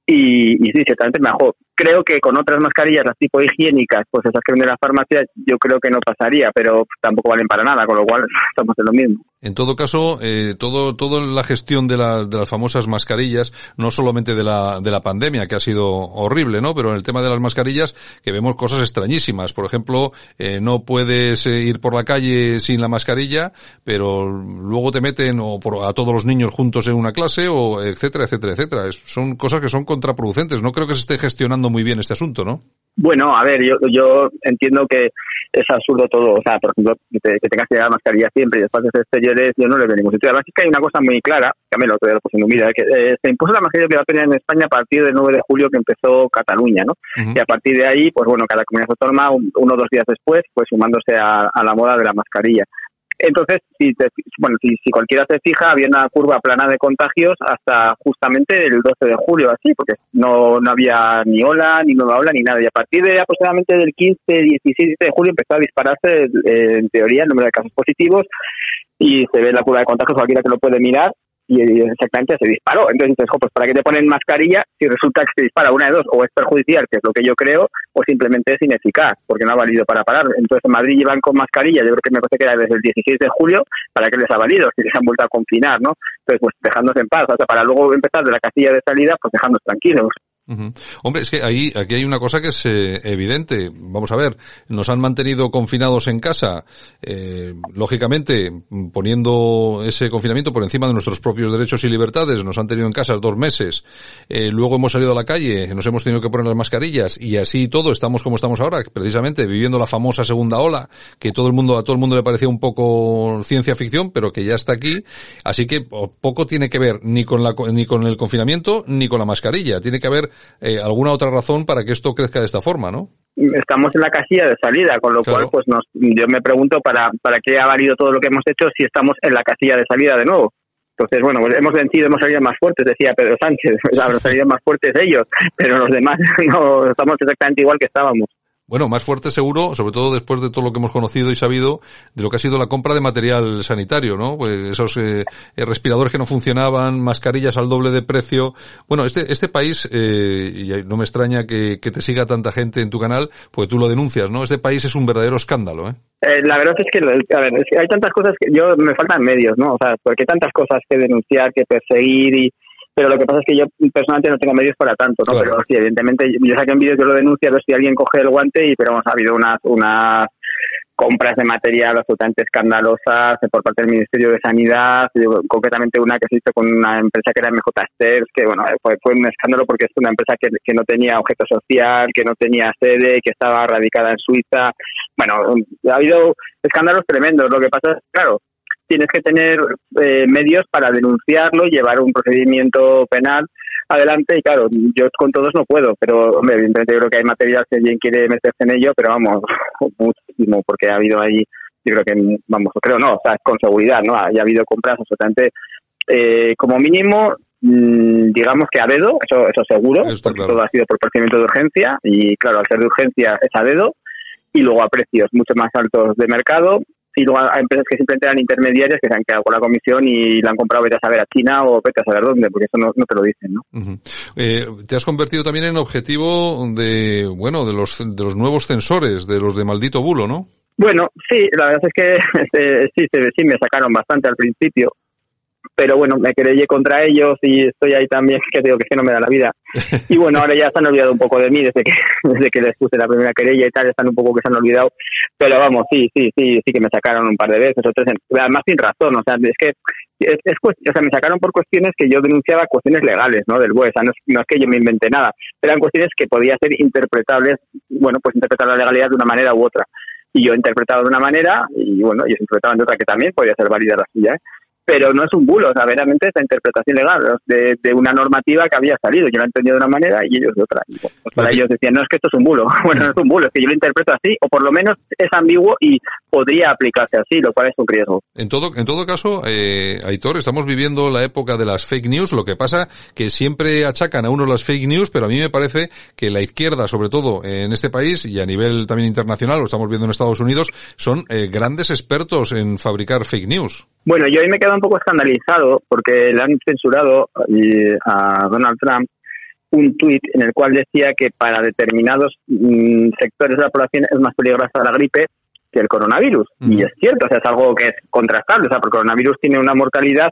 Y, y sí, ciertamente mejor. Creo que con otras mascarillas, las tipo higiénicas, pues esas que venden las farmacias, yo creo que no pasaría, pero tampoco valen para nada, con lo cual estamos en lo mismo. En todo caso, eh, todo, toda la gestión de, la, de las famosas mascarillas, no solamente de la, de la pandemia, que ha sido horrible, ¿no? Pero en el tema de las mascarillas, que vemos cosas extrañísimas. Por ejemplo, eh, no puedes eh, ir por la calle sin la mascarilla, pero luego te meten o por, a todos los niños juntos en una clase, o etcétera, etcétera, etcétera. Son cosas que son contraproducentes. No creo que se esté gestionando muy bien este asunto, ¿no? Bueno, a ver, yo, yo entiendo que es absurdo todo. O sea, por ejemplo, que, te, que tengas que llevar mascarilla siempre y después de exteriores, yo no le veo ningún sentido. Además, es que hay una cosa muy clara, que a mí lo lo puse en mira, que eh, se impuso la mascarilla obligatoria en España a partir del 9 de julio que empezó Cataluña, ¿no? Uh -huh. Y a partir de ahí, pues bueno, cada comunidad autónoma, un, uno o dos días después, pues sumándose a, a la moda de la mascarilla. Entonces, si, te, bueno, si, si, cualquiera se fija, había una curva plana de contagios hasta justamente el 12 de julio, así, porque no, no había ni ola, ni nueva ola, ni nada. Y a partir de aproximadamente del 15, 16 de julio empezó a dispararse, eh, en teoría, el número de casos positivos y se ve la curva de contagios, cualquiera que lo puede mirar, y exactamente se disparó. Entonces dices, pues ¿para qué te ponen mascarilla si resulta que se dispara una de dos? O es perjudicial, que es lo que yo creo, o simplemente es ineficaz, porque no ha valido para parar. Entonces en Madrid llevan con mascarilla, yo creo que me parece que era desde el 16 de julio, ¿para qué les ha valido? Si les han vuelto a confinar, ¿no? Entonces, pues dejándose en paz, o sea, para luego empezar de la casilla de salida, pues dejándonos tranquilos. Hombre, es que ahí, aquí hay una cosa que es eh, evidente. Vamos a ver, nos han mantenido confinados en casa, eh, lógicamente poniendo ese confinamiento por encima de nuestros propios derechos y libertades. Nos han tenido en casa dos meses. Eh, luego hemos salido a la calle, nos hemos tenido que poner las mascarillas y así todo estamos como estamos ahora, precisamente viviendo la famosa segunda ola, que todo el mundo a todo el mundo le parecía un poco ciencia ficción, pero que ya está aquí. Así que poco tiene que ver ni con la ni con el confinamiento ni con la mascarilla. Tiene que haber eh, alguna otra razón para que esto crezca de esta forma, ¿no? Estamos en la casilla de salida, con lo cual, pues nos, yo me pregunto para, para qué ha valido todo lo que hemos hecho si estamos en la casilla de salida de nuevo. Entonces, bueno, pues hemos vencido, hemos salido más fuertes, decía Pedro Sánchez, hemos salido más fuertes ellos, pero los demás no estamos exactamente igual que estábamos. Bueno, más fuerte seguro, sobre todo después de todo lo que hemos conocido y sabido de lo que ha sido la compra de material sanitario, ¿no? Pues esos eh, eh, respiradores que no funcionaban, mascarillas al doble de precio. Bueno, este este país, eh, y no me extraña que, te siga tanta gente en tu canal, pues tú lo denuncias, ¿no? Este país es un verdadero escandalo, ¿eh? eh la verdad es que, a ver, es que hay tantas cosas que yo me faltan medios, ¿no? O sea, porque hay tantas cosas que denunciar, que perseguir y pero lo que pasa es que yo personalmente no tengo medios para tanto, ¿no? Pero sí, evidentemente, yo saqué un vídeo que lo denuncio a ver si alguien coge el guante y, pero vamos, ha habido unas, unas compras de material absolutamente escandalosas por parte del Ministerio de Sanidad, concretamente una que se hizo con una empresa que era MJ Sters, que bueno, fue, fue un escándalo porque es una empresa que, que no tenía objeto social, que no tenía sede, que estaba radicada en Suiza. Bueno, ha habido escándalos tremendos. Lo que pasa es, claro, tienes que tener eh, medios para denunciarlo, llevar un procedimiento penal adelante. Y claro, yo con todos no puedo, pero hombre, evidentemente yo creo que hay material si alguien quiere meterse en ello, pero vamos, muchísimo, porque ha habido ahí, yo creo que, vamos, creo no, o sea, con seguridad, ¿no? Ha habido compras absolutamente, eh, como mínimo, mm, digamos que a dedo, eso, eso seguro, porque todo ha sido por procedimiento de urgencia y claro, al ser de urgencia es a dedo y luego a precios mucho más altos de mercado y luego hay empresas que simplemente eran intermediarias que se han quedado con la comisión y la han comprado vete a saber a China o vete a saber dónde, porque eso no, no te lo dicen, ¿no? eh, te has convertido también en objetivo de, bueno, de los, de los nuevos censores, de los de maldito bulo, ¿no? Bueno, sí, la verdad es que este, sí, sí, me sacaron bastante al principio pero bueno, me querellé contra ellos y estoy ahí también, que digo que, es que no me da la vida. Y bueno, ahora ya se han olvidado un poco de mí desde que, desde que les puse la primera querella y tal, están un poco que se han olvidado. Pero vamos, sí, sí, sí, sí que me sacaron un par de veces o tres, además sin razón, o sea, es que es, es o sea, me sacaron por cuestiones que yo denunciaba cuestiones legales, ¿no? Del BUE, o sea, no es, no es que yo me inventé nada, eran cuestiones que podía ser interpretables, bueno, pues interpretar la legalidad de una manera u otra. Y yo he interpretado de una manera y bueno, ellos interpretaban de otra que también podía ser válida la suya, ¿eh? Pero no es un bulo, o sea, veramente es la interpretación legal de, de, una normativa que había salido. Yo la entendía de una manera y ellos de otra. pues para ellos decían, no es que esto es un bulo. Bueno, no es un bulo, es que yo lo interpreto así, o por lo menos es ambiguo y podría aplicarse así, lo cual es un riesgo. En todo, en todo caso, eh, Aitor, estamos viviendo la época de las fake news, lo que pasa que siempre achacan a uno las fake news, pero a mí me parece que la izquierda, sobre todo en este país y a nivel también internacional, lo estamos viendo en Estados Unidos, son eh, grandes expertos en fabricar fake news. Bueno, yo ahí me quedo un poco escandalizado porque le han censurado eh, a Donald Trump un tuit en el cual decía que para determinados mm, sectores de la población es más peligrosa la gripe que el coronavirus. Y es cierto, o sea, es algo que es contrastable, o sea, porque el coronavirus tiene una mortalidad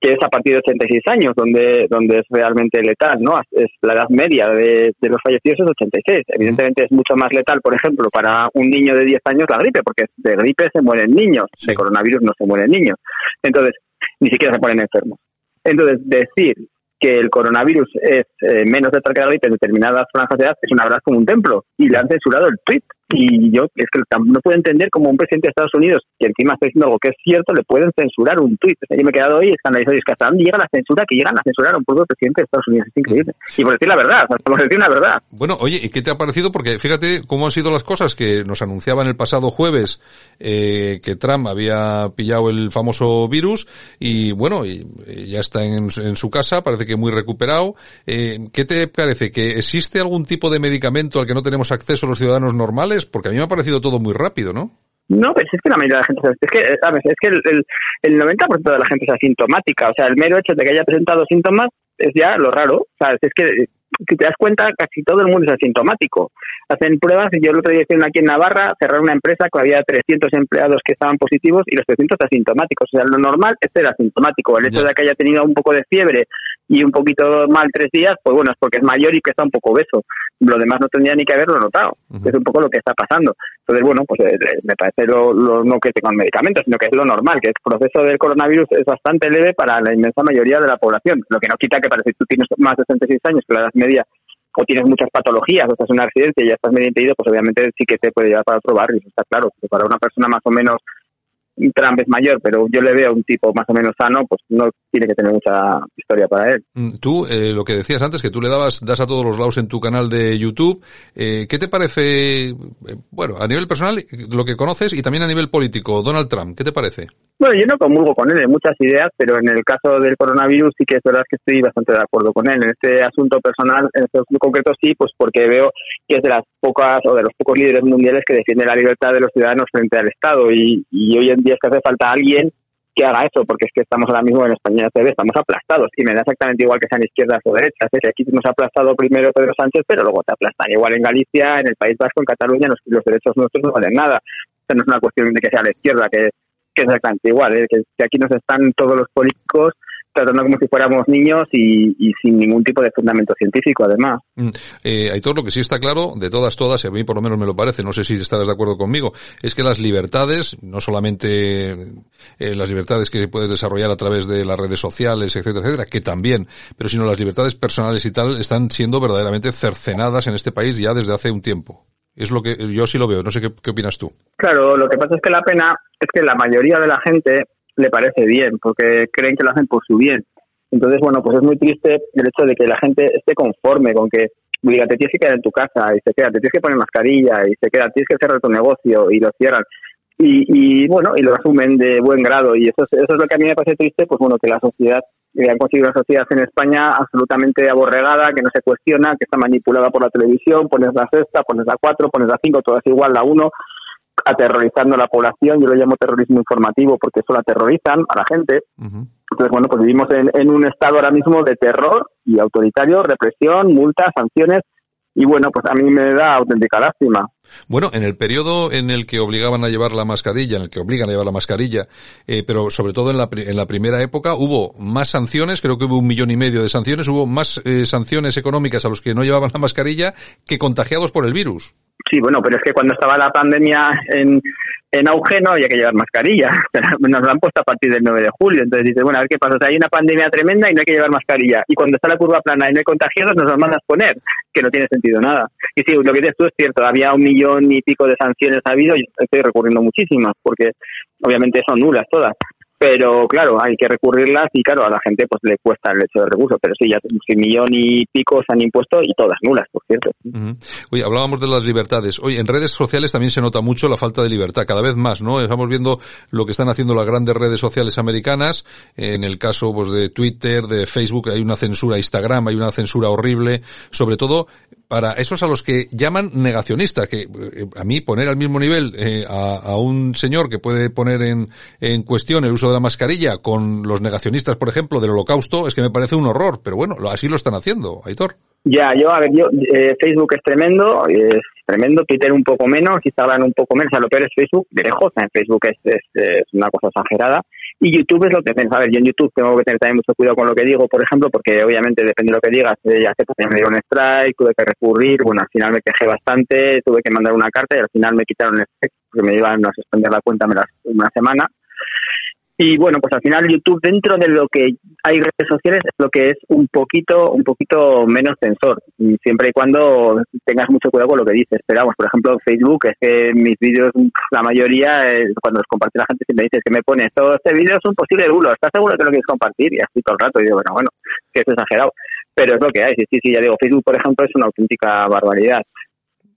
que es a partir de 86 años, donde, donde es realmente letal, ¿no? Es la edad media de, los fallecidos es 86. Evidentemente es mucho más letal, por ejemplo, para un niño de 10 años la gripe, porque de gripe se mueren niños, de coronavirus no se mueren niños. Entonces, ni siquiera se ponen enfermos. Entonces, decir que el coronavirus es eh, menos letal que la gripe en determinadas franjas de edad es una verdad como un templo. Y le han censurado el tweet y yo es que no puedo entender cómo un presidente de Estados Unidos, que encima está diciendo algo que es cierto, le pueden censurar un tuit. O sea, yo me he quedado hoy escandalizado y es que hasta dónde llega la censura que llegan a censurar a un propio presidente de Estados Unidos. Es increíble. Y por decir la verdad, por decir la verdad. Bueno, oye, ¿y qué te ha parecido? Porque fíjate cómo han sido las cosas que nos anunciaban el pasado jueves eh, que Trump había pillado el famoso virus y bueno, y, ya está en, en, su casa, parece que muy recuperado. Eh, ¿Qué te parece? ¿Que existe algún tipo de medicamento al que no tenemos acceso los ciudadanos normales? Porque a mí me ha parecido todo muy rápido, ¿no? No, pero es que la mayoría de la gente, es que, ¿sabes? Es que el, el, el 90% de la gente es asintomática, o sea, el mero hecho de que haya presentado síntomas es ya lo raro, ¿sabes? Es que si te das cuenta, casi todo el mundo es asintomático. Hacen pruebas, yo el otro día aquí en Navarra, cerraron una empresa que había 300 empleados que estaban positivos y los 300 asintomáticos. O sea, lo normal es ser asintomático. El hecho de que haya tenido un poco de fiebre y un poquito mal tres días, pues bueno, es porque es mayor y que está un poco obeso. Lo demás no tendría ni que haberlo notado. Es un poco lo que está pasando. Entonces, bueno, pues eh, eh, me parece lo, no que tengan medicamentos, sino que es lo normal, que el proceso del coronavirus es bastante leve para la inmensa mayoría de la población. Lo que no quita que para si tú tienes más de 66 años, que la edad media o tienes muchas patologías o estás en un accidente y ya estás medio impedido, pues obviamente sí que te puede llevar para otro barrio, está claro. Pero para una persona más o menos Trump es mayor, pero yo le veo un tipo más o menos sano, pues no tiene que tener mucha historia para él. Mm, tú, eh, lo que decías antes, que tú le dabas, das a todos los lados en tu canal de YouTube, eh, ¿qué te parece, eh, bueno, a nivel personal, lo que conoces y también a nivel político, Donald Trump, ¿qué te parece? Bueno, yo no comulgo con él en muchas ideas, pero en el caso del coronavirus sí que es verdad que estoy bastante de acuerdo con él. En este asunto personal, en este asunto concreto sí, pues porque veo que es de las pocas o de los pocos líderes mundiales que defiende la libertad de los ciudadanos frente al Estado y, y hoy en día es que hace falta alguien que haga eso, porque es que estamos ahora mismo en España TV, estamos aplastados, y me da exactamente igual que sean izquierdas o derechas, es aquí nos ha aplastado primero Pedro Sánchez, pero luego te aplastan igual en Galicia, en el País Vasco, en Cataluña, los, los derechos nuestros no valen nada. Esto no es una cuestión de que sea la izquierda, que, que es exactamente igual, ¿eh? que aquí nos están todos los políticos tratando como si fuéramos niños y, sin ningún tipo de fundamento científico, además. Mm, eh, Aitor, lo que sí está claro, de todas, todas, y a mí por lo menos me lo parece, no sé si estarás de acuerdo conmigo, es que las libertades, no solamente eh, las libertades que puedes desarrollar a través de las redes sociales, etcétera, etcétera, que también, pero sino las libertades personales y tal, están siendo verdaderamente cercenadas en este país ya desde hace un tiempo. Es lo que yo sí lo veo, no sé qué, qué opinas tú. Claro, lo que pasa es que la pena es que la mayoría de la gente le parece bien, porque creen que lo hacen por su bien. Entonces, bueno, pues es muy triste el hecho de que la gente esté conforme con que diga, te tienes que quedar en tu casa y se queda, te tienes que poner mascarilla y se queda, tienes que cerrar tu negocio y lo cierran. Y, y bueno, y lo asumen de buen grado. Y eso, eso es lo que a mí me parece triste, pues bueno, que la sociedad, que han conseguido una sociedad en España absolutamente aborregada, que no se cuestiona, que está manipulada por la televisión, pones la sexta, pones la cuatro, pones la cinco, todas igual, la uno, aterrorizando a la población, yo lo llamo terrorismo informativo porque eso lo aterrorizan a la gente. Entonces, bueno, pues vivimos en, en, un estado ahora mismo de terror y autoritario, represión, multas, sanciones, y bueno, pues a mí me da auténtica lástima. Bueno, en el periodo en el que obligaban a llevar la mascarilla, en el que obligan a llevar la mascarilla, eh, pero sobre todo en la, en la primera época hubo más sanciones, creo que hubo un millón y medio de sanciones, hubo más eh, sanciones económicas a los que no llevaban la mascarilla que contagiados por el virus. Sí, bueno, pero es que cuando estaba la pandemia en, en auge no había que llevar mascarilla. Nos lo han puesto a partir del 9 de julio. Entonces dices, bueno, a ver qué pasa. O sea, hay una pandemia tremenda y no hay que llevar mascarilla. Y cuando está la curva plana y no hay contagiados, nos las mandas poner, que no tiene sentido nada. Y sí, lo que dices tú es cierto. Había un millón y pico de sanciones habido y estoy recurriendo muchísimas, porque obviamente son nulas todas pero claro, hay que recurrirlas y claro, a la gente pues le cuesta el hecho de recurso, pero sí, ya un millón y pico se han impuesto y todas nulas, por cierto. Oye, hablábamos de las libertades. Oye, en redes sociales también se nota mucho la falta de libertad, cada vez más, ¿no? Estamos viendo lo que están haciendo las grandes redes sociales americanas, en el caso pues de Twitter, de Facebook, hay una censura, Instagram, hay una censura horrible, sobre todo para esos a los que llaman negacionistas, que eh, a mí poner al mismo nivel eh, a, un señor que puede poner en, en, cuestión el uso de la mascarilla con los negacionistas, por ejemplo, del holocausto, es que me parece un horror, pero bueno, así lo están haciendo, Aitor. Ya, yo, a ver, yo, eh, Facebook es tremendo, es tremendo, Twitter un poco menos, Instagram un poco menos, o sea, lo peor es Facebook, de en Facebook es, es una cosa exagerada, y YouTube es lo que pienso. A ver, yo en YouTube tengo que tener también mucho cuidado con lo que digo, por ejemplo, porque obviamente depende de lo que digas. Eh, ya sé, pues me dieron un strike, tuve que recurrir, bueno, al final me quejé bastante, tuve que mandar una carta y al final me quitaron el strike porque me iban a suspender la cuenta una semana. Y bueno, pues al final YouTube dentro de lo que hay redes sociales es lo que es un poquito un poquito menos censor, siempre y cuando tengas mucho cuidado con lo que dices. Pero vamos, por ejemplo, Facebook, es que mis vídeos, la mayoría, cuando los comparte la gente siempre dice que me pone, esto, este vídeo es un posible bulo, ¿estás seguro que lo quieres compartir? Y así todo el rato, y digo, bueno, bueno, que es exagerado. Pero es lo que hay, sí, sí, ya digo, Facebook, por ejemplo, es una auténtica barbaridad.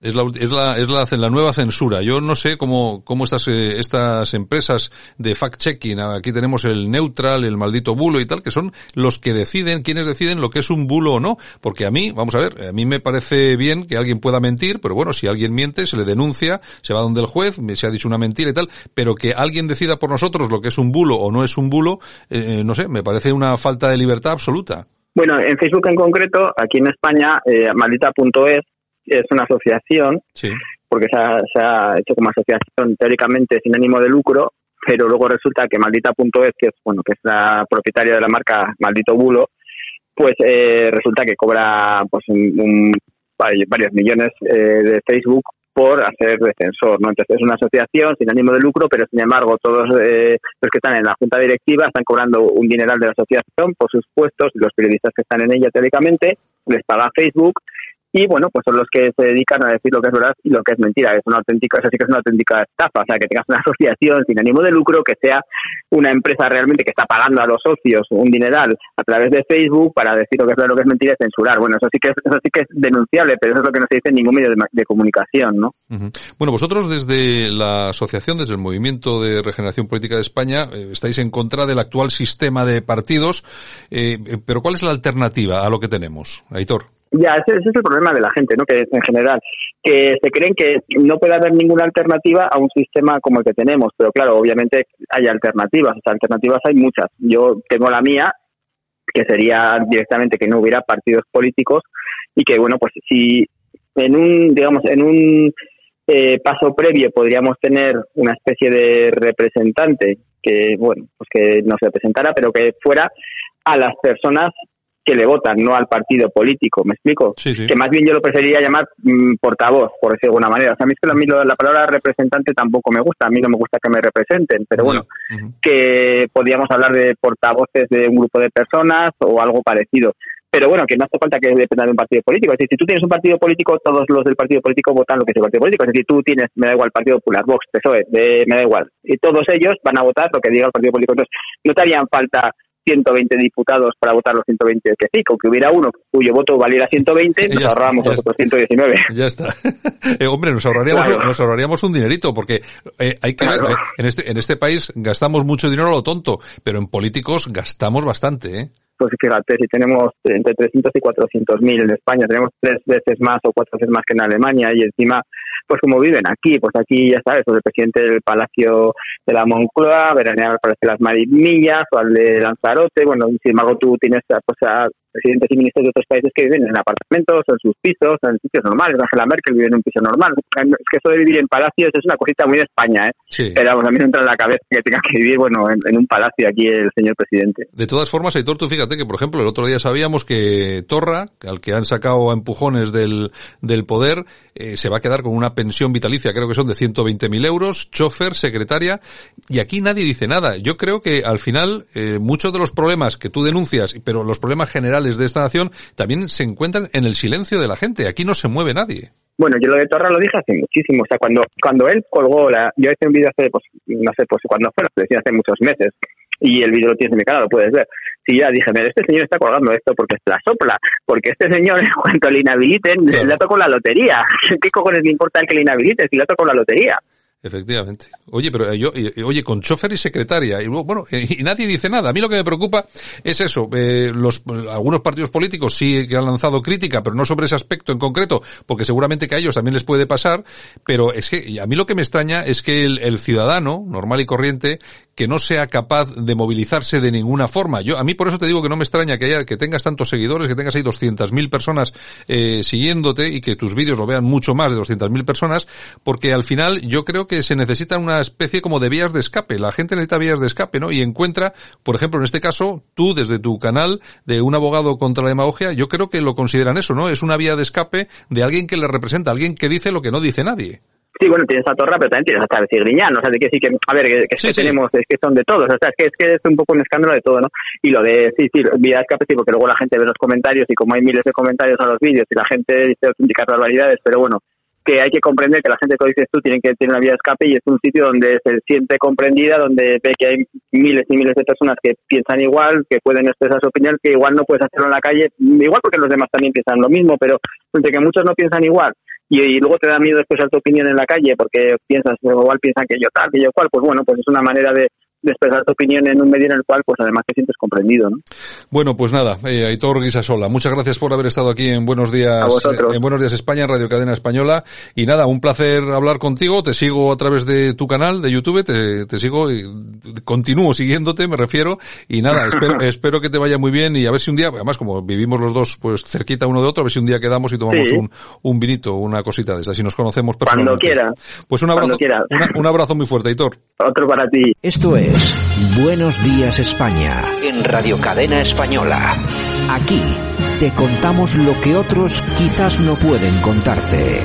Es la, es la, es la, la, nueva censura. Yo no sé cómo, cómo estas, eh, estas empresas de fact-checking, aquí tenemos el neutral, el maldito bulo y tal, que son los que deciden, quienes deciden lo que es un bulo o no. Porque a mí, vamos a ver, a mí me parece bien que alguien pueda mentir, pero bueno, si alguien miente, se le denuncia, se va donde el juez, se ha dicho una mentira y tal, pero que alguien decida por nosotros lo que es un bulo o no es un bulo, eh, no sé, me parece una falta de libertad absoluta. Bueno, en Facebook en concreto, aquí en España, eh, maldita.es es una asociación, porque se ha, hecho como asociación teóricamente sin ánimo de lucro, pero luego resulta que Maldita.es, que es bueno que es la propietaria de la marca Maldito Bulo, pues eh, resulta que cobra pues un, varios millones eh, de Facebook por hacer defensor, ¿no? Entonces es una asociación sin ánimo de lucro, pero sin embargo todos eh, los que están en la junta directiva están cobrando un dineral de la asociación por sus puestos y los periodistas que están en ella teóricamente les paga Facebook y bueno, pues son los que se dedican a decir lo que es verdad y lo que es mentira. Es una auténtica, eso sí que es una auténtica estafa, o sea, que tengas una asociación sin ánimo de lucro, que sea una empresa realmente que está pagando a los socios un dineral a través de Facebook para decir lo que es verdad, lo que es mentira y censurar. Bueno, eso sí que es, eso sí que es denunciable, pero eso es lo que no se dice en ningún medio de, comunicación, ¿no? Bueno, vosotros desde la asociación, desde el Movimiento de Regeneración Política de España, eh, estáis en contra del actual sistema de partidos, eh, pero ¿cuál es la alternativa a lo que tenemos, Aitor? Ya, ese, es el problema de la gente, ¿no? Que en general, que se creen que no puede haber ninguna alternativa a un sistema como el que tenemos, pero claro, obviamente hay alternativas, o alternativas hay muchas. Yo tengo la mía, que sería directamente que no hubiera partidos políticos y que, bueno, pues si en un, digamos, en un eh, paso previo podríamos tener una especie de representante que, bueno, pues que nos representara, pero que fuera a las personas que le votan, no al partido político, ¿me explico? Que más bien yo lo preferiría llamar mm, portavoz, por decirlo de alguna manera. O sea, a mí es que la, palabra representante tampoco me gusta, a mí no me gusta que me representen, pero bueno, que podríamos hablar de portavoces de un grupo de personas o algo parecido. Pero bueno, que no hace falta que dependa de un partido político. Es decir, si tú tienes un partido político, todos los del partido político votan lo que es el partido político. Es decir, tú tienes, me da igual, Partido Popular, Vox, PSOE, me da igual. Y todos ellos van a votar lo que diga el partido político. Entonces, no te harían falta 120 diputados para votar los 120 que sí, con que hubiera uno cuyo voto valiera 120, nos ahorrábamos los otros 119. Ya está. Eh, hombre, nos ahorraríamos, nos ahorraríamos un dinerito, porque eh, hay que ver, eh, en este, en este país gastamos mucho dinero a lo tonto, pero en políticos gastamos bastante, ¿eh? Pues fíjate, si tenemos entre 300 y 400 mil en España, tenemos tres veces más o cuatro veces más que en Alemania y encima pues como viven aquí, pues aquí ya sabes, pues el presidente del Palacio de la Moncloa, veranear al Palacio de las Marimillas o al de Lanzarote, bueno, sin embargo tú tienes pues, a presidentes y ministros de otros países que viven en apartamentos, en sus pisos, en sitios normales. Angela Merkel vive en un piso normal. Es que eso de vivir en palacios es una cosita muy de España, ¿eh? Sí. Pero a mí no entra en la cabeza que tenga que vivir, bueno, en, un palacio aquí el señor presidente. De todas formas, Aitor, tú fíjate que, por ejemplo, el otro día sabíamos que Torra, al que han sacado a empujones del, del poder, eh, se va a quedar con una pensión vitalicia, creo que son de 120.000 euros, chofer, secretaria, y aquí nadie dice nada. Yo creo que al final eh, muchos de los problemas que tú denuncias, pero los problemas generales de esta nación también se encuentran en el silencio de la gente. Aquí no se mueve nadie. Bueno, yo lo de Torra lo dije hace muchísimo. O sea, cuando, cuando él colgó la. Yo hice un vídeo hace, pues, no sé, pues cuando fue, lo decía hace muchos meses. Y el vídeo lo tienes en mi canal, lo puedes ver. Si ya dije, mira, este señor está colgando esto porque es la sopla. Porque este señor, en cuanto le inhabiliten, le le tocó la lotería. ¿Qué cojones le importa el que le inhabiliten si le tocó la lotería? Efectivamente. Oye, pero eh, yo, oye, con chofer y secretaria, y bueno, eh, y nadie dice nada. A mí lo que me preocupa es eso. Eh, los, algunos partidos políticos sí que han lanzado crítica, pero no sobre ese aspecto en concreto, porque seguramente que a ellos también les puede pasar, pero es que a mí lo que me extraña es que el, el ciudadano, normal y corriente, que no sea capaz de movilizarse de ninguna forma. Yo, a mí por eso te digo que no me extraña que haya, que tengas tantos seguidores, que tengas ahí 200.000 personas eh, siguiéndote y que tus vídeos lo vean mucho más de 200.000 personas, porque al final yo creo que se necesita una especie como de vías de escape. La gente necesita vías de escape, ¿no? Y encuentra, por ejemplo, en este caso, tú desde tu canal de un abogado contra la demagogia, yo creo que lo consideran eso, ¿no? Es una vía de escape de alguien que le representa, alguien que dice lo que no dice nadie. Sí, bueno, tienes a Torra, pero también tienes a Chávez y Griñán, o sea, de que sí que, a ver, que, que tenemos, es que son de todos, o sea, es que, es que es un poco un escándalo de todo, ¿no? Y lo de, sí, sí, vía escape, sí, porque luego la gente ve los comentarios y como hay miles de comentarios a los vídeos y la gente dice auténticas barbaridades, pero bueno, que hay que comprender que la gente que dices tú tiene que tener una de escape y es un sitio donde se siente comprendida, donde ve que hay miles y miles de personas que piensan igual, que pueden expresar su opinión, que igual no puedes hacerlo en la calle, igual porque los demás también piensan lo mismo, pero entre que muchos no piensan igual y, luego te da miedo expresar tu opinión en la calle porque piensas, igual piensan que yo tal, que yo cual, pues bueno, pues es una manera de expresar tu opinión en un medio en el cual, pues además te sientes comprendido, ¿no? Bueno, pues nada, eh, Aitor Guisasola, muchas gracias por haber estado aquí en Buenos Días, en Buenos Días España, en Radio Cadena Española, y nada, un placer hablar contigo, te sigo a través de tu canal de YouTube, te, te sigo, y continúo siguiéndote, me refiero, y nada, espero, espero que te vaya muy bien, y a ver si un día, además como vivimos los dos, pues cerquita uno de otro, a ver si un día quedamos y tomamos un, un vinito, una cosita de esa, si nos conocemos personalmente. Cuando quiera. Pues un abrazo, un abrazo muy fuerte, Aitor. Otro para ti. Esto es Buenos Días España en Radio Cadena Española. Aquí te contamos lo que otros quizás no pueden contarte.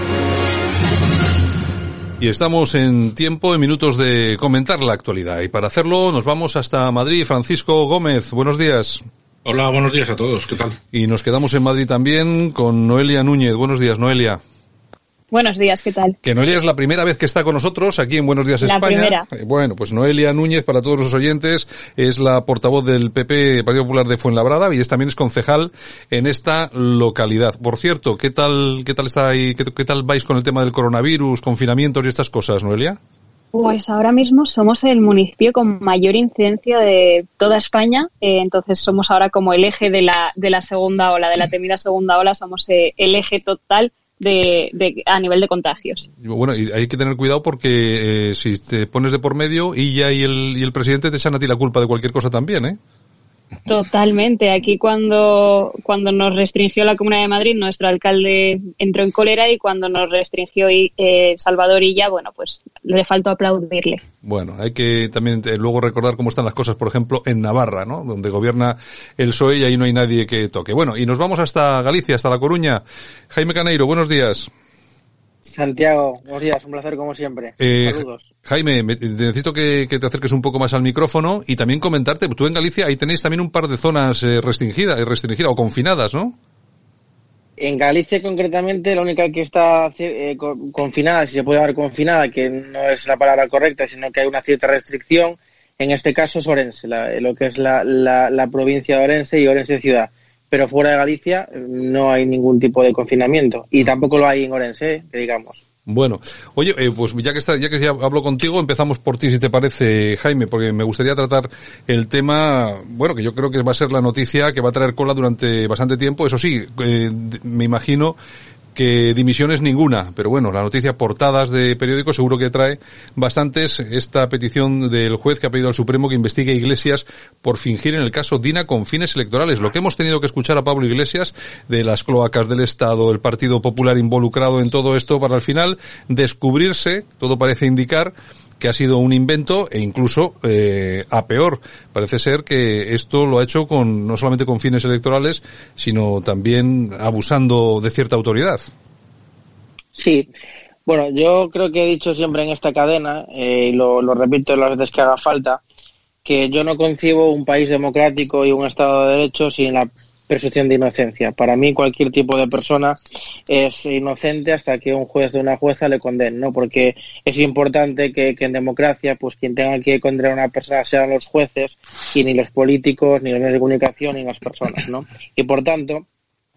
Y estamos en tiempo, en minutos de comentar la actualidad. Y para hacerlo nos vamos hasta Madrid. Francisco Gómez, buenos días. Hola, buenos días a todos. ¿Qué tal? Y nos quedamos en Madrid también con Noelia Núñez. Buenos días, Noelia. Buenos días, ¿qué tal? Que Noelia es la primera vez que está con nosotros aquí en Buenos Días la España. Primera. Eh, bueno, pues Noelia Núñez, para todos los oyentes, es la portavoz del PP, Partido Popular de Fuenlabrada, y es también es concejal en esta localidad. Por cierto, ¿qué tal, qué tal está ahí, qué, qué tal vais con el tema del coronavirus, confinamientos y estas cosas, Noelia? Pues ahora mismo somos el municipio con mayor incidencia de toda España, eh, entonces somos ahora como el eje de la, de la segunda ola, de la temida segunda ola, somos eh, el eje total de, de, a nivel de contagios. Bueno, y hay que tener cuidado porque eh, si te pones de por medio y ya y el, y el presidente te echan a ti la culpa de cualquier cosa también, ¿eh? Totalmente. Aquí cuando, cuando nos restringió la Comunidad de Madrid, nuestro alcalde entró en cólera y cuando nos restringió eh, Salvador ya, bueno, pues le faltó aplaudirle. Bueno, hay que también eh, luego recordar cómo están las cosas, por ejemplo, en Navarra, ¿no? Donde gobierna el PSOE y ahí no hay nadie que toque. Bueno, y nos vamos hasta Galicia, hasta La Coruña. Jaime Caneiro, buenos días. Santiago, buenos días, un placer como siempre. Eh, Saludos. Jaime, me, necesito que, que, te acerques un poco más al micrófono y también comentarte, tú en Galicia ahí tenéis también un par de zonas eh, restringidas, restringidas o confinadas, ¿no? En Galicia concretamente la única que está eh, confinada, si se puede llamar confinada, que no es la palabra correcta, sino que hay una cierta restricción, en este caso es Orense, la, lo que es la, la, la provincia de Orense y Orense ciudad pero fuera de Galicia no hay ningún tipo de confinamiento y tampoco lo hay en Orense, que digamos. Bueno, oye, eh, pues ya que está, ya que hablo contigo, empezamos por ti, si te parece, Jaime, porque me gustaría tratar el tema, bueno, que yo creo que va a ser la noticia que va a traer cola durante bastante tiempo. Eso sí, eh, me imagino que dimisiones ninguna, pero bueno, la noticia portadas de periódicos seguro que trae bastantes esta petición del juez que ha pedido al Supremo que investigue Iglesias por fingir en el caso Dina con fines electorales. Lo que hemos tenido que escuchar a Pablo Iglesias de las cloacas del Estado, el Partido Popular involucrado en todo esto para al final descubrirse, todo parece indicar, que ha sido un invento e incluso eh, a peor. Parece ser que esto lo ha hecho con no solamente con fines electorales, sino también abusando de cierta autoridad. Sí. Bueno, yo creo que he dicho siempre en esta cadena, eh, y lo, lo repito las veces que haga falta, que yo no concibo un país democrático y un Estado de Derecho sin la presunción de inocencia. Para mí cualquier tipo de persona es inocente hasta que un juez o una jueza le condene, ¿no? Porque es importante que, que, en democracia, pues quien tenga que condenar a una persona sean los jueces y ni los políticos, ni los medios de comunicación, ni las personas, ¿no? Y por tanto,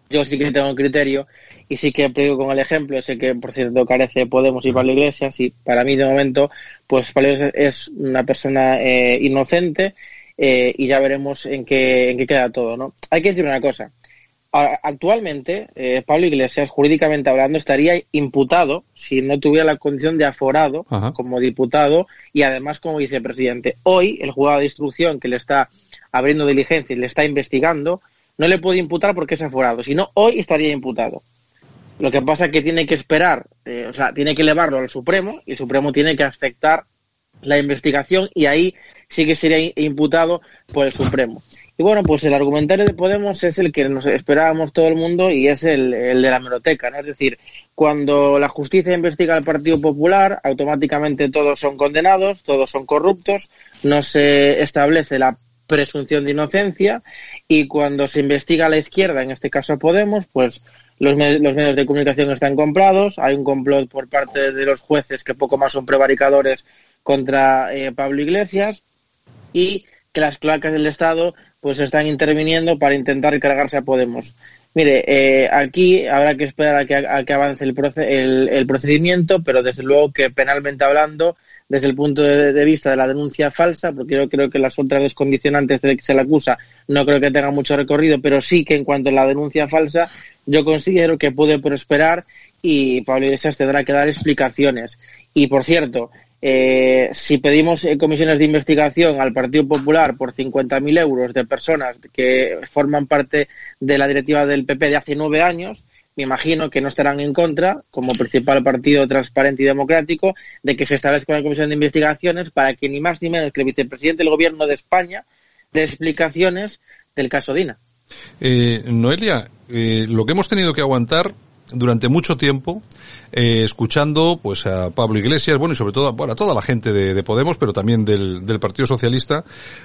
yo sí que tengo un criterio y sí que predigo con el ejemplo, sé que por cierto carece Podemos y Pablo Iglesias y para mí de momento, pues Pablo Iglesias es una persona eh, inocente eh, y ya veremos en qué, en qué queda todo, ¿no? Hay que decir una cosa. Actualmente, eh, Pablo Iglesias, jurídicamente hablando, estaría imputado si no tuviera la condición de aforado Ajá. como diputado y además como vicepresidente. Hoy, el juzgado de instrucción que le está abriendo diligencia y le está investigando, no le puede imputar porque es aforado, sino hoy estaría imputado. Lo que pasa es que tiene que esperar, eh, o sea, tiene que elevarlo al Supremo y el Supremo tiene que aceptar la investigación y ahí sí que sería imputado por el Supremo. Y bueno, pues el argumentario de Podemos es el que nos esperábamos todo el mundo y es el, el de la meroteca, ¿no? Es decir, cuando la justicia investiga al Partido Popular, automáticamente todos son condenados, todos son corruptos, no se establece la presunción de inocencia y cuando se investiga a la izquierda, en este caso Podemos, pues los, los medios de comunicación están comprados, hay un complot por parte de los jueces que poco más son prevaricadores contra eh, Pablo Iglesias y que las cloacas del Estado pues están interviniendo para intentar cargarse a Podemos. Mire, eh, aquí habrá que esperar a que, a que avance el, proce el, procedimiento, pero desde luego que penalmente hablando, desde el punto de, vista de la denuncia falsa, porque yo creo que las otras dos condicionantes de que se le acusa no creo que tengan mucho recorrido, pero sí que en cuanto a la denuncia falsa, yo considero que puede prosperar y Pablo Iglesias tendrá que dar explicaciones. Y por cierto, eh, si pedimos eh, comisiones de investigación al Partido Popular por 50.000 euros de personas que forman parte de la directiva del PP de hace nueve años, me imagino que no estarán en contra, como principal partido transparente y democrático, de que se establezca una comisión de investigaciones para que ni más ni menos que el vicepresidente del Gobierno de España dé explicaciones del caso Dina. Eh, Noelia, eh, lo que hemos tenido que aguantar durante mucho tiempo eh, escuchando pues a Pablo Iglesias, bueno y sobre todo bueno, a toda la gente de, Podemos, pero también del, del, Partido Socialista,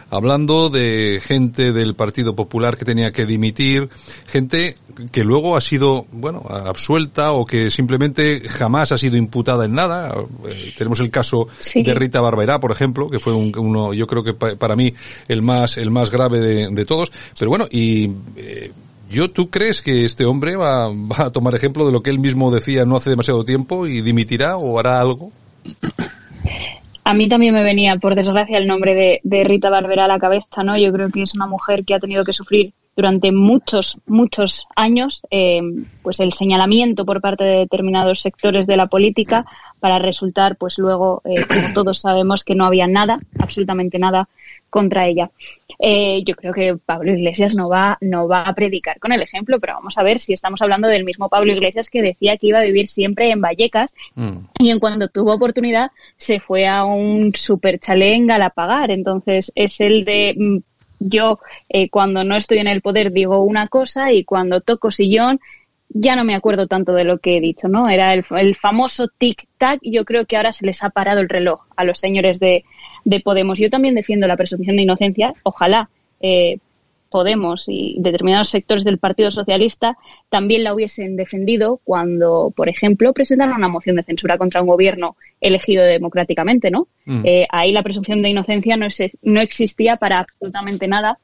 hablando de gente del Partido Popular que tenía que dimitir, gente que luego ha sido bueno absuelta o que simplemente jamás ha sido imputada en nada. Eh, tenemos el caso de Rita Barberá, por ejemplo, que fue un, uno, yo creo que para mí el más el más grave de, de todos. Pero bueno y eh, yo, ¿tú crees que este hombre va, a tomar ejemplo de lo que él mismo decía no hace demasiado tiempo y dimitirá o hará algo? A mí también me venía, por desgracia, el nombre de, Rita Barberá a la cabeza, ¿no? Yo creo que es una mujer que ha tenido que sufrir durante muchos, muchos años, eh, pues el señalamiento por parte de determinados sectores de la política para resultar, pues luego, eh, como todos sabemos, que no había nada, absolutamente nada contra ella. Eh, yo creo que Pablo Iglesias no va, no va a predicar con el ejemplo, pero vamos a ver si estamos hablando del mismo Pablo Iglesias que decía que iba a vivir siempre en Vallecas mm. y en cuando tuvo oportunidad se fue a un super chalet en Galapagar. Entonces es el de mm, yo eh, cuando no estoy en el poder digo una cosa y cuando toco sillón ya no me acuerdo tanto de lo que he dicho, ¿no? Era el, el famoso tic-tac y yo creo que ahora se les ha parado el reloj a los señores de, de Podemos. Yo también defiendo la presunción de inocencia. Ojalá eh, Podemos y determinados sectores del Partido Socialista también la hubiesen defendido cuando, por ejemplo, presentaron una moción de censura contra un gobierno elegido democráticamente, ¿no? Mm. Eh, ahí la presunción de inocencia no, no existía para absolutamente nada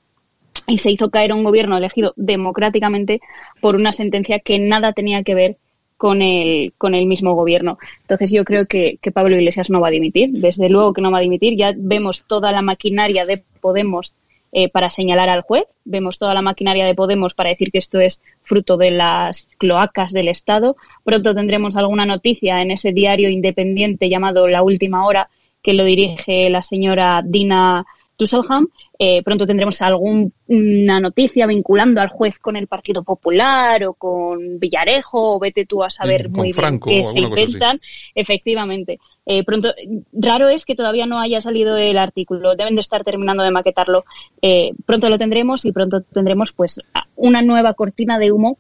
y se hizo caer un gobierno elegido democráticamente por una sentencia que nada tenía que ver con el, con el mismo gobierno. Entonces yo creo que, Pablo Iglesias no va a dimitir. Desde luego que no va a dimitir. Ya vemos toda la maquinaria de Podemos eh, para señalar al juez. Vemos toda la maquinaria de Podemos para decir que esto es fruto de las cloacas del Estado. Pronto tendremos alguna noticia en ese diario independiente llamado La Última Hora que lo dirige la señora Dina Tusselham. Eh, pronto tendremos alguna noticia vinculando al juez con el Partido Popular o con Villarejo o vete tú a saber muy bien qué se inventan. Efectivamente. Eh, pronto, raro es que todavía no haya salido el artículo. Deben de estar terminando de maquetarlo. Eh, pronto lo tendremos y pronto tendremos pues una nueva cortina de humo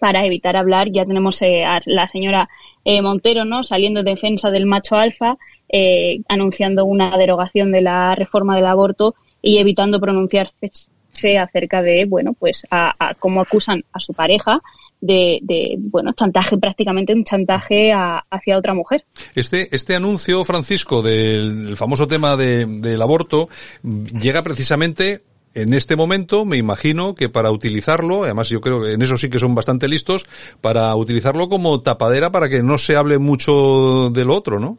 para evitar hablar. Ya tenemos a la señora Montero, ¿no? Saliendo en defensa del macho alfa eh, anunciando una derogación de la reforma del aborto y evitando pronunciarse acerca de, bueno, pues a, cómo acusan a su pareja de, bueno, chantaje, prácticamente un chantaje hacia otra mujer. Este, este anuncio, Francisco, del, famoso tema del aborto, llega precisamente en este momento me imagino que para utilizarlo, además yo creo que en eso sí que son bastante listos, para utilizarlo como tapadera para que no se hable mucho del otro, ¿no?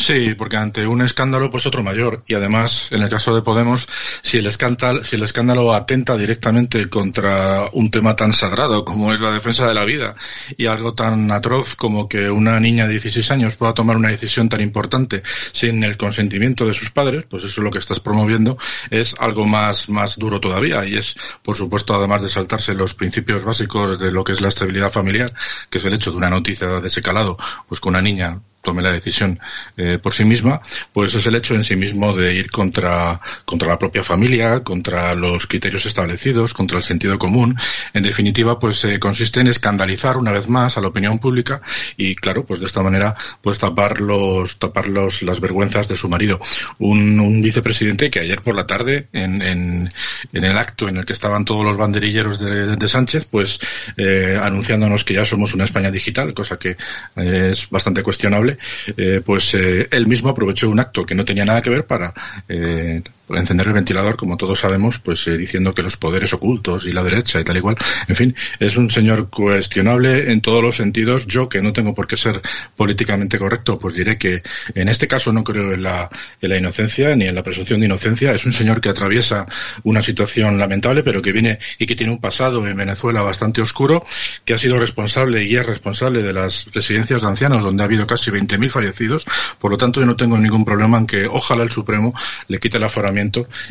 Sí, porque ante un escándalo, pues otro mayor. Y además, en el caso de Podemos, si el escándalo, si el escándalo atenta directamente contra un tema tan sagrado como es la defensa de la vida y algo tan atroz como que una niña de 16 años pueda tomar una decisión tan importante sin el consentimiento de sus padres, pues eso es lo que estás promoviendo, es algo más, más duro todavía. Y es, por supuesto, además de saltarse los principios básicos de lo que es la estabilidad familiar, que es el hecho de una noticia de ese calado, pues con una niña tome la decisión eh, por sí misma, pues es el hecho en sí mismo de ir contra, contra la propia familia, contra los criterios establecidos, contra el sentido común. En definitiva, pues eh, consiste en escandalizar una vez más a la opinión pública y, claro, pues de esta manera, pues tapar los, tapar los, las vergüenzas de su marido. Un, un vicepresidente que ayer por la tarde, en, en, en, el acto en el que estaban todos los banderilleros de, de Sánchez, pues eh, anunciándonos que ya somos una España digital, cosa que es bastante cuestionable eh, pues eh, él mismo aprovechó un acto que no tenía nada que ver para eh, encender el ventilador, como todos sabemos, pues diciendo que los poderes ocultos y la derecha y tal igual, en fin, es un señor cuestionable en todos los sentidos. Yo, que no tengo por qué ser políticamente correcto, pues diré que en este caso no creo en la, en la inocencia ni en la presunción de inocencia. Es un señor que atraviesa una situación lamentable, pero que viene y que tiene un pasado en Venezuela bastante oscuro, que ha sido responsable y es responsable de las residencias de ancianos, donde ha habido casi 20.000 fallecidos. Por lo tanto, yo no tengo ningún problema en que ojalá el Supremo le quite la aforamiento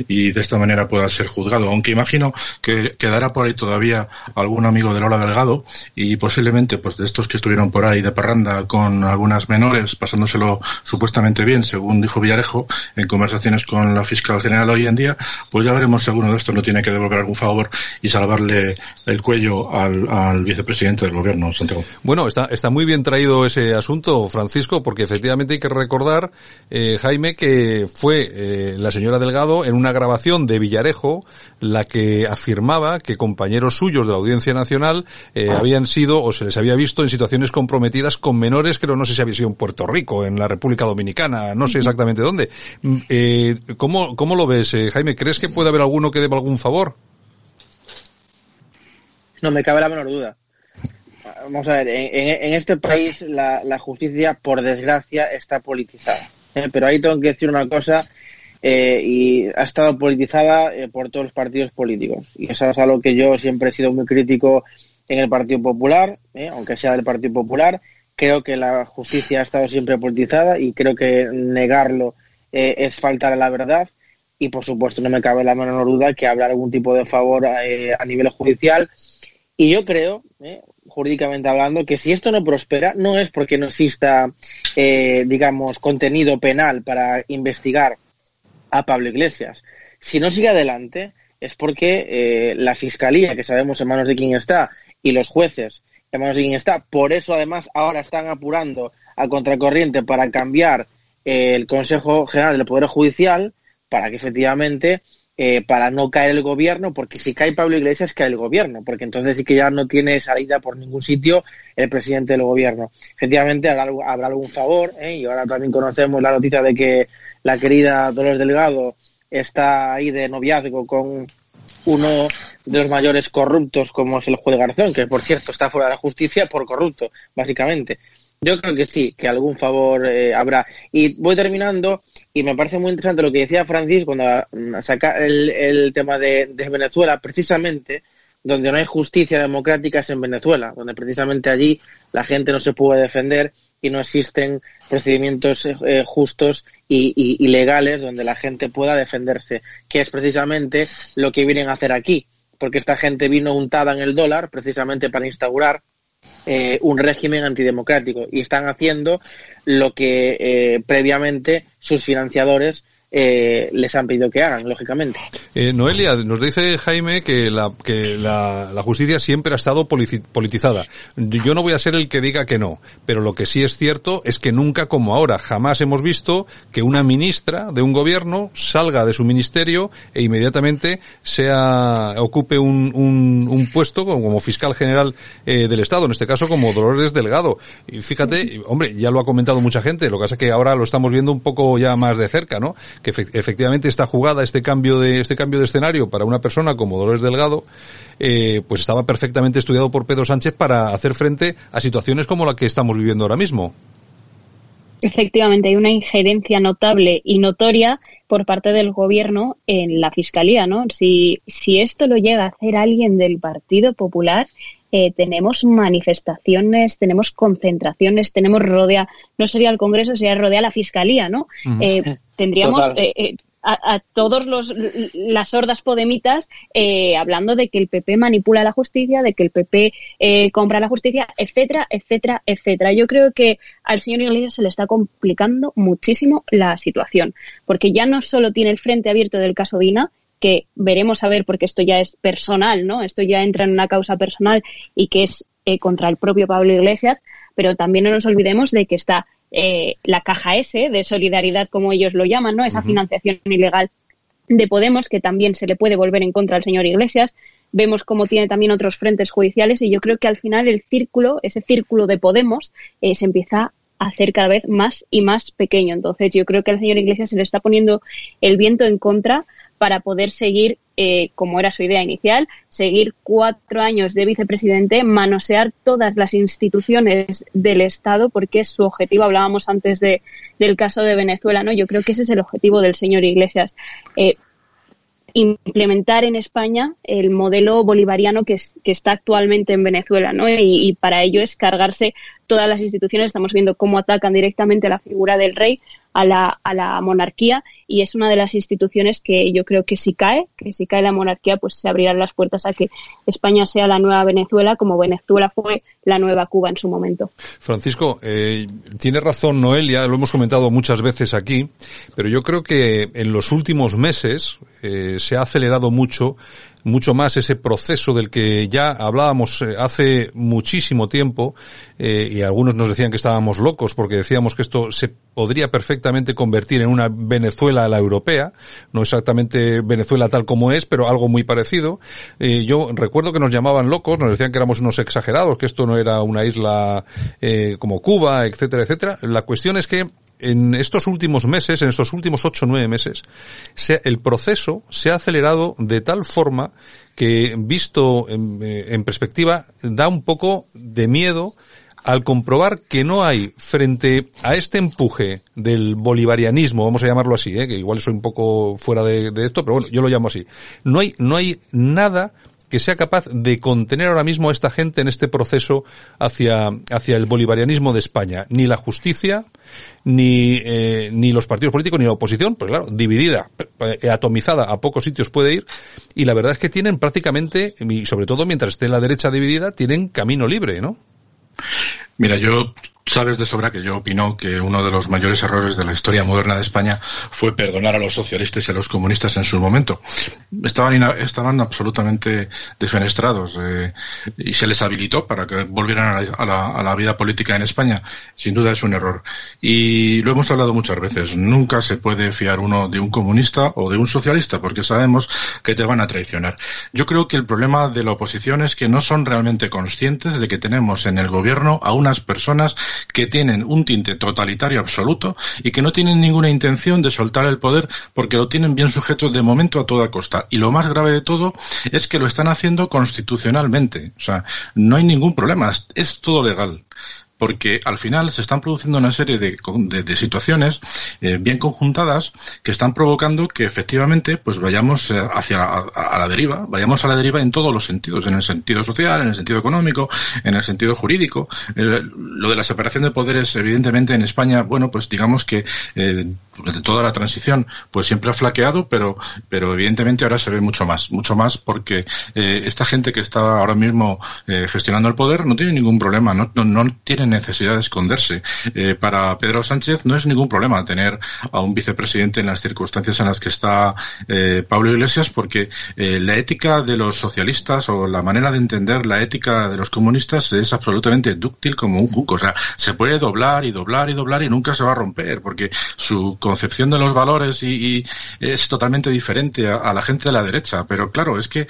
y de esta manera pueda ser juzgado. Aunque imagino que quedará por ahí todavía algún amigo de Lola Delgado y posiblemente pues de estos que estuvieron por ahí de parranda con algunas menores pasándoselo supuestamente bien, según dijo Villarejo en conversaciones con la fiscal general hoy en día, pues ya veremos si alguno de estos no tiene que devolver algún favor y salvarle el cuello al, vicepresidente del gobierno, Santiago. Bueno, está, está muy bien traído ese asunto, Francisco, porque efectivamente hay que recordar, eh, Jaime, que fue eh, la señora Delgado en una grabación de Villarejo la que afirmaba que compañeros suyos de la Audiencia Nacional eh, habían sido o se les había visto en situaciones comprometidas con menores, creo no sé si había sido en Puerto Rico, en la República Dominicana, no sé exactamente dónde. Mm, eh, ¿cómo, ¿Cómo lo ves, eh, Jaime? ¿Crees que puede haber alguno que deba algún favor? No me cabe la menor duda. Vamos a ver, en, este país la, justicia, por desgracia, está politizada. ¿eh? Pero ahí tengo que decir una cosa, eh, y ha estado politizada eh, por todos los partidos políticos. Y eso es algo que yo siempre he sido muy crítico en el Partido Popular, aunque sea del Partido Popular. Creo que la justicia ha estado siempre politizada y creo que negarlo es faltar a la verdad. Y por supuesto, no me cabe la menor duda que habrá algún tipo de favor a nivel judicial y yo creo, eh, jurídicamente hablando, que si esto no prospera, no es porque no exista, eh, digamos, contenido penal para investigar a Pablo Iglesias. Si no sigue adelante, es porque eh, la fiscalía, que sabemos en manos de quién está, y los jueces, en manos de quién está, por eso además ahora están apurando a contracorriente para cambiar el Consejo General del Poder Judicial, para que efectivamente eh, para no caer el gobierno, porque si cae Pablo Iglesias, cae el gobierno, porque entonces sí que ya no tiene salida por ningún sitio el presidente del gobierno. Efectivamente, habrá, habrá algún favor, ¿eh? y ahora también conocemos la noticia de que la querida Dolores Delgado está ahí de noviazgo con uno de los mayores corruptos como es el juez Garzón, que por cierto está fuera de la justicia por corrupto, básicamente. Yo creo que sí, que algún favor eh, habrá. Y voy terminando y me parece muy interesante lo que decía Francis cuando mm, saca el, el tema de, Venezuela, precisamente donde no hay justicia democrática es en Venezuela, donde precisamente allí la gente no se puede defender y no existen procedimientos eh, justos y, y, legales donde la gente pueda defenderse, que es precisamente lo que vienen a hacer aquí, porque esta gente vino untada en el dólar precisamente para instaurar eh, un régimen antidemocrático y están haciendo lo que eh, previamente sus financiadores eh, les han pedido que hagan, lógicamente. Eh, Noelia, nos dice Jaime que, la, que la, la justicia siempre ha estado politizada. Yo no voy a ser el que diga que no, pero lo que sí es cierto es que nunca como ahora, jamás hemos visto que una ministra de un gobierno salga de su ministerio e inmediatamente sea, ocupe un, un, un puesto como, fiscal general eh, del Estado, en este caso como Dolores Delgado. Y fíjate, hombre, ya lo ha comentado mucha gente, lo que pasa es que ahora lo estamos viendo un poco ya más de cerca, ¿no? Que efectivamente esta jugada, este cambio de, este cambio de escenario para una persona como Dolores Delgado, eh, pues estaba perfectamente estudiado por Pedro Sánchez para hacer frente a situaciones como la que estamos viviendo ahora mismo. Efectivamente, hay una injerencia notable y notoria por parte del gobierno en la fiscalía, ¿no? Si, si esto lo llega a hacer alguien del Partido Popular, eh, tenemos manifestaciones, tenemos concentraciones, tenemos rodea, no sería el Congreso, sería rodea la Fiscalía, ¿no? Eh, tendríamos eh, a, todos los las hordas podemitas hablando de que el PP manipula la justicia, de que el PP compra la justicia, etcétera, etcétera, etcétera. Yo creo que al señor Iglesias se le está complicando muchísimo la situación, porque ya no solo tiene el frente abierto del caso Dina, que veremos a ver, porque esto ya es personal, ¿no? Esto ya entra en una causa personal y que es eh, contra el propio Pablo Iglesias, pero también no nos olvidemos de que está eh, la caja S de solidaridad, como ellos lo llaman, ¿no? Esa financiación ilegal de Podemos, que también se le puede volver en contra al señor Iglesias. Vemos cómo tiene también otros frentes judiciales y yo creo que al final el círculo, ese círculo de Podemos, eh, se empieza a hacer cada vez más y más pequeño. Entonces yo creo que al señor Iglesias se le está poniendo el viento en contra para poder seguir, eh, como era su idea inicial, seguir cuatro años de vicepresidente, manosear todas las instituciones del Estado, porque es su objetivo. Hablábamos antes de, del caso de Venezuela, ¿no? Yo creo que ese es el objetivo del señor Iglesias. Eh, implementar en España el modelo bolivariano que, que está actualmente en Venezuela, ¿no? Y, y, para ello es cargarse todas las instituciones. Estamos viendo cómo atacan directamente la figura del rey, a la, a la monarquía y es una de las instituciones que yo creo que si cae, que si cae la monarquía, pues se abrirán las puertas a que España sea la nueva Venezuela, como Venezuela fue la nueva Cuba en su momento. Francisco, eh, tiene razón Noelia, lo hemos comentado muchas veces aquí, pero yo creo que en los últimos meses eh, se ha acelerado mucho mucho más ese proceso del que ya hablábamos eh, hace muchísimo tiempo eh, y algunos nos decían que estábamos locos porque decíamos que esto se podría perfectamente convertir en una Venezuela a la europea, no exactamente Venezuela tal como es, pero algo muy parecido. Eh, yo recuerdo que nos llamaban locos, nos decían que éramos unos exagerados, que esto no era una isla como Cuba, etcétera, etcétera. La cuestión es que en estos últimos meses, en estos últimos ocho o nueve meses, el proceso se ha acelerado de tal forma que, visto en, eh, en perspectiva, da un poco de miedo al comprobar que no hay frente a este empuje del bolivarianismo, vamos a llamarlo así, ¿eh? que igual soy un poco fuera de, esto, pero bueno, yo lo llamo así. No hay, no hay nada que sea capaz de contener ahora mismo a esta gente en este proceso hacia, hacia el bolivarianismo de España. Ni la justicia, ni, eh, ni los partidos políticos, ni la oposición, pues claro, dividida, eh, atomizada, a pocos sitios puede ir, y la verdad es que tienen prácticamente, y sobre todo mientras esté la derecha dividida, tienen camino libre, ¿no? Mira, yo sabes de sobra que yo opino que uno de los mayores errores de la historia moderna de España fue perdonar a los socialistas y a los comunistas en su momento. Estaban, estaban absolutamente defenestrados eh, y se les habilitó para que volvieran a la, a la, vida política en España. Sin duda es un error. Y lo hemos hablado muchas veces. Nunca se puede fiar uno de un comunista o de un socialista porque sabemos que te van a traicionar. Yo creo que el problema de la oposición es que no son realmente conscientes de que tenemos en el gobierno a personas que tienen un tinte totalitario absoluto y que no tienen ninguna intención de soltar el poder porque lo tienen bien sujeto de momento a toda costa. Y lo más grave de todo es que lo están haciendo constitucionalmente. O sea, no hay ningún problema, es todo legal porque al final se están produciendo una serie de, de, situaciones eh, bien conjuntadas que están provocando que efectivamente pues vayamos eh, hacia a, la deriva, vayamos a la deriva en todos los sentidos, en el sentido social, en el sentido económico, en el sentido jurídico. Eh, lo de la separación de poderes, evidentemente en España, bueno, pues digamos que eh, desde toda la transición, pues siempre ha flaqueado, pero, pero evidentemente ahora se ve mucho más, mucho más porque esta gente que está ahora mismo gestionando el poder no tiene ningún problema, no, no, no tienen necesidad de esconderse. Eh, para Pedro Sánchez no es ningún problema tener a un vicepresidente en las circunstancias en las que está eh, Pablo Iglesias, porque eh, la ética de los socialistas o la manera de entender la ética de los comunistas es absolutamente dúctil como un juco. O sea, se puede doblar y doblar y doblar y nunca se va a romper, porque su concepción de los valores y, es totalmente diferente a, la gente de la derecha. Pero claro, es que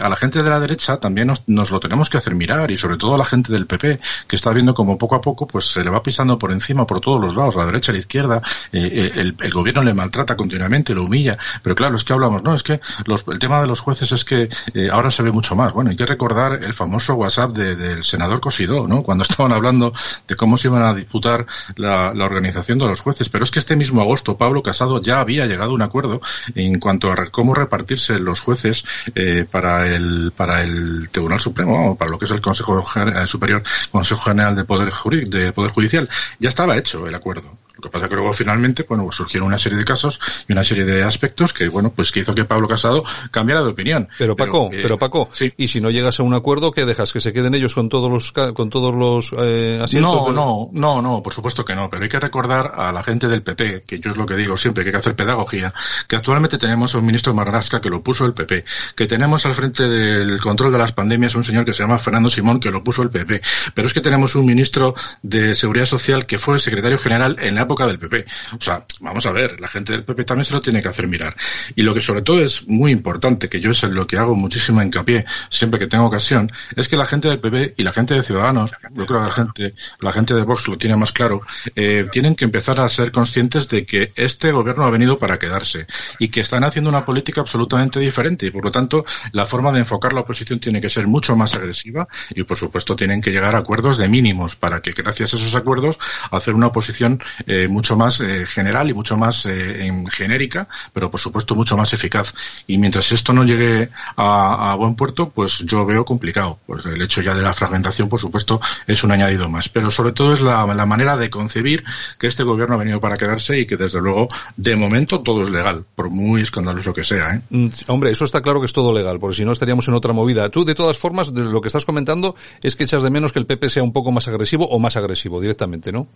a la gente de la derecha también nos, nos, lo tenemos que hacer mirar y sobre todo a la gente del PP, que está viendo como como poco a poco pues se le va pisando por encima por todos los lados, la derecha, la izquierda, eh, eh, el, el, gobierno le maltrata continuamente, lo humilla, pero claro, es que hablamos, no, es que los, el tema de los jueces es que eh, ahora se ve mucho más. Bueno, hay que recordar el famoso WhatsApp de, del senador Cosidó, ¿no? Cuando estaban hablando de cómo se iban a disputar la, organización de los jueces, pero es que este mismo agosto Pablo Casado ya había llegado a un acuerdo en cuanto a cómo repartirse los jueces eh, para el para el Tribunal Supremo, para lo que es el Consejo Superior, Consejo General de Poder, de Poder Judicial. Ya estaba hecho el acuerdo. Lo que pasa es que luego finalmente, bueno, pues surgieron una serie de casos y una serie de aspectos que, bueno, pues que hizo que Pablo Casado cambiara de opinión. Pero Paco, pero, Paco, sí. y si no llegas a un acuerdo, ¿qué dejas? ¿Que se queden ellos con todos los, con todos los eh, asientos? No, no, no, no, por supuesto que no, pero hay que recordar a la gente del PP, que yo es lo que digo siempre, que hay que hacer pedagogía, que actualmente tenemos a un ministro Marrasca que lo puso el PP, que tenemos al frente del control de las pandemias un señor que se llama Fernando Simón que lo puso el PP, pero es que tenemos un ministro de Seguridad Social que fue secretario general en la época del PP. O sea, vamos a ver, la gente del PP también se lo tiene que hacer mirar. Y lo que sobre todo es muy importante, que yo es en lo que hago muchísimo hincapié siempre que tengo ocasión, es que la gente del PP y la gente de Ciudadanos, yo creo que la gente, la gente de Vox lo tiene más claro, eh, tienen que empezar a ser conscientes de que este gobierno ha venido para quedarse y que están haciendo una política absolutamente diferente y por lo tanto la forma de enfocar la oposición tiene que ser mucho más agresiva y por supuesto tienen que llegar a acuerdos de mínimos para que gracias a esos acuerdos hacer una oposición mucho más eh, general y mucho más eh, genérica, pero por supuesto mucho más eficaz. Y mientras esto no llegue a, buen puerto, pues yo veo complicado. Pues el hecho ya de la fragmentación, por supuesto, es un añadido más. Pero sobre todo es la, la manera de concebir que este gobierno ha venido para quedarse y que desde luego, de momento, todo es legal, por muy escandaloso que sea. ¿eh? Mm, hombre, eso está claro que es todo legal, porque si no estaríamos en otra movida. Tú, de todas formas, de lo que estás comentando es que echas de menos que el PP sea un poco más agresivo o más agresivo directamente, ¿no?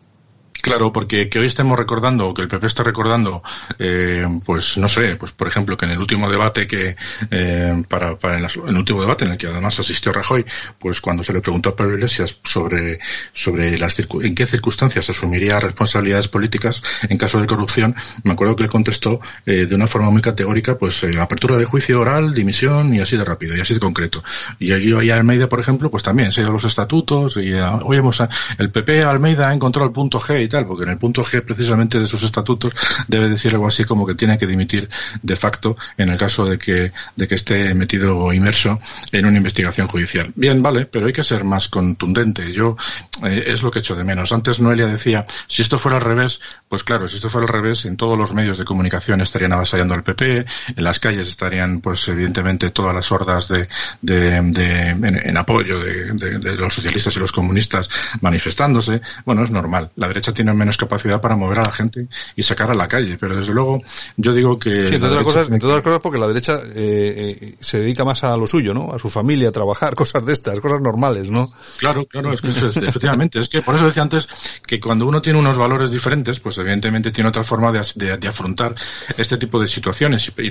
Claro, porque que hoy estemos recordando, que el PP está recordando, eh, pues no sé, pues por ejemplo que en el último debate que, eh, para, para el, último debate en el que además asistió Rajoy, pues cuando se le preguntó a Pablo Iglesias sobre, sobre las en qué circunstancias asumiría responsabilidades políticas en caso de corrupción, me acuerdo que él contestó eh, de una forma muy categórica, pues eh, apertura de juicio oral, dimisión y así de rápido y así de concreto. Y allí a Almeida, por ejemplo, pues también se ido los estatutos y hoy hemos, el PP Almeida ha encontrado el punto G porque en el punto G precisamente de sus estatutos debe decir algo así como que tiene que dimitir de facto en el caso de que, de que esté metido o inmerso en una investigación judicial. Bien, vale, pero hay que ser más contundente. Yo eh, es lo que echo de menos. Antes Noelia decía, si esto fuera al revés, pues claro, si esto fuera al revés, en todos los medios de comunicación estarían avasallando al PP, en las calles estarían, pues evidentemente, todas las hordas de, de, de en, apoyo de, de, los socialistas y los comunistas manifestándose. Bueno, es normal. La derecha tiene menos capacidad para mover a la gente y sacar a la calle. Pero desde luego, yo digo que. Sí, entre otras cosas, entre otras cosas porque la derecha eh, eh, se dedica más a lo suyo, ¿no? A su familia, a trabajar, cosas de estas, cosas normales, ¿no? Claro, claro, es que efectivamente. Es que por eso decía antes que cuando uno tiene unos valores diferentes, pues evidentemente tiene otra forma de, de, afrontar este tipo de situaciones. Y,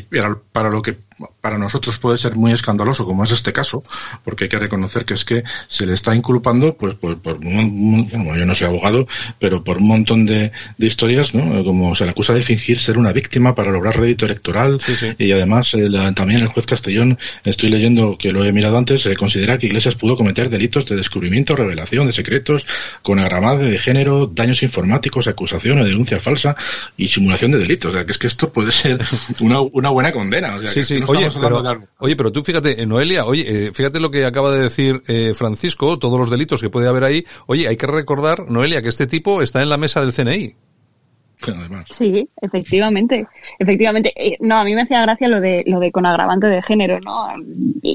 para, lo que para nosotros puede ser muy escandaloso, como es este caso, porque hay que reconocer que es que se le está inculpando, pues, por, por yo no soy abogado, pero por un montón de, historias, ¿no? Como se le acusa de fingir ser una víctima para lograr rédito electoral y además eh, también el juez Castellón, estoy leyendo que lo he mirado antes, se considera que Iglesias pudo cometer delitos de descubrimiento, revelación de secretos, con agravado de género, daños informáticos, acusación o denuncia falsa y simulación de delitos. O sea, que es que esto puede ser una, una buena condena. O sea, sí, sí. oye, pero, oye, pero tú fíjate, Noelia, oye, eh, fíjate lo que acaba de decir eh, Francisco, todos los delitos que puede haber ahí. Oye, hay que recordar, Noelia, que este tipo está en la mesa del CNI. Sí, efectivamente, efectivamente. Eh, no, a mí me hacía gracia lo de lo de con agravante de género, ¿no?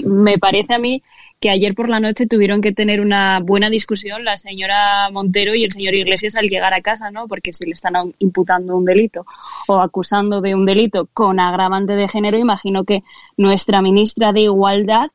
Me parece a mí que ayer por la noche tuvieron que tener una buena discusión la señora Montero y el señor Iglesias al llegar a casa, ¿no? Porque si le están imputando un delito o acusando de un delito con agravante de género, imagino que nuestra ministra de Igualdad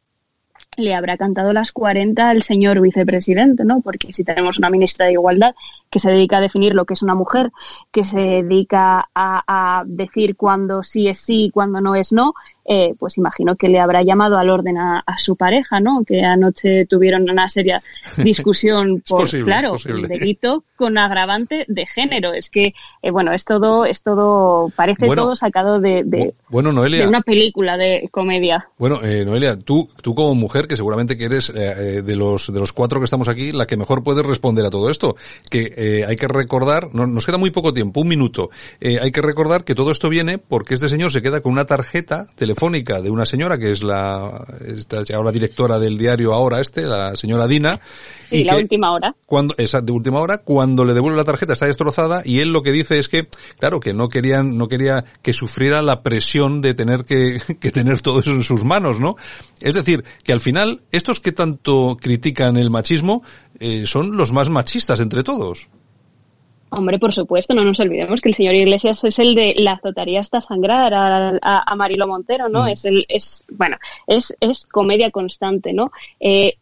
le habrá cantado las 40 al señor vicepresidente, ¿no? Porque si tenemos una ministra de Igualdad que se dedica a definir lo que es una mujer, que se dedica a, decir cuándo sí es sí y cuándo no es no, eh, pues imagino que le habrá llamado al orden a, su pareja, ¿no? Que anoche tuvieron una seria discusión por, claro, un delito con agravante de género. Es que, eh, bueno, es todo, es todo, parece todo sacado de, bueno, Noelia, de una película de comedia. Bueno, eh, Noelia, tú, tú como mujer, que seguramente que eres de los de los cuatro que estamos aquí, la que mejor puede responder a todo esto, que eh, hay que recordar, no, nos queda muy poco tiempo, un minuto, eh, hay que recordar que todo esto viene porque este señor se queda con una tarjeta telefónica de una señora que es la, esta, ahora directora del diario ahora este, la señora Dina. y la última hora. Cuando, esa de última hora, cuando le devuelve la tarjeta está destrozada y él lo que dice es que, claro, que no querían, no quería que sufriera la presión de tener que, que tener todo eso en sus manos, ¿no? Es decir, que al final, estos que tanto critican el machismo, eh, son los más machistas entre todos. Hombre, por supuesto, no nos olvidemos que el señor Iglesias es el de la azotaría hasta sangrar a, a, Marilo Montero, ¿no? Mm. Es el, es, bueno, es, es comedia constante, ¿no? Eh,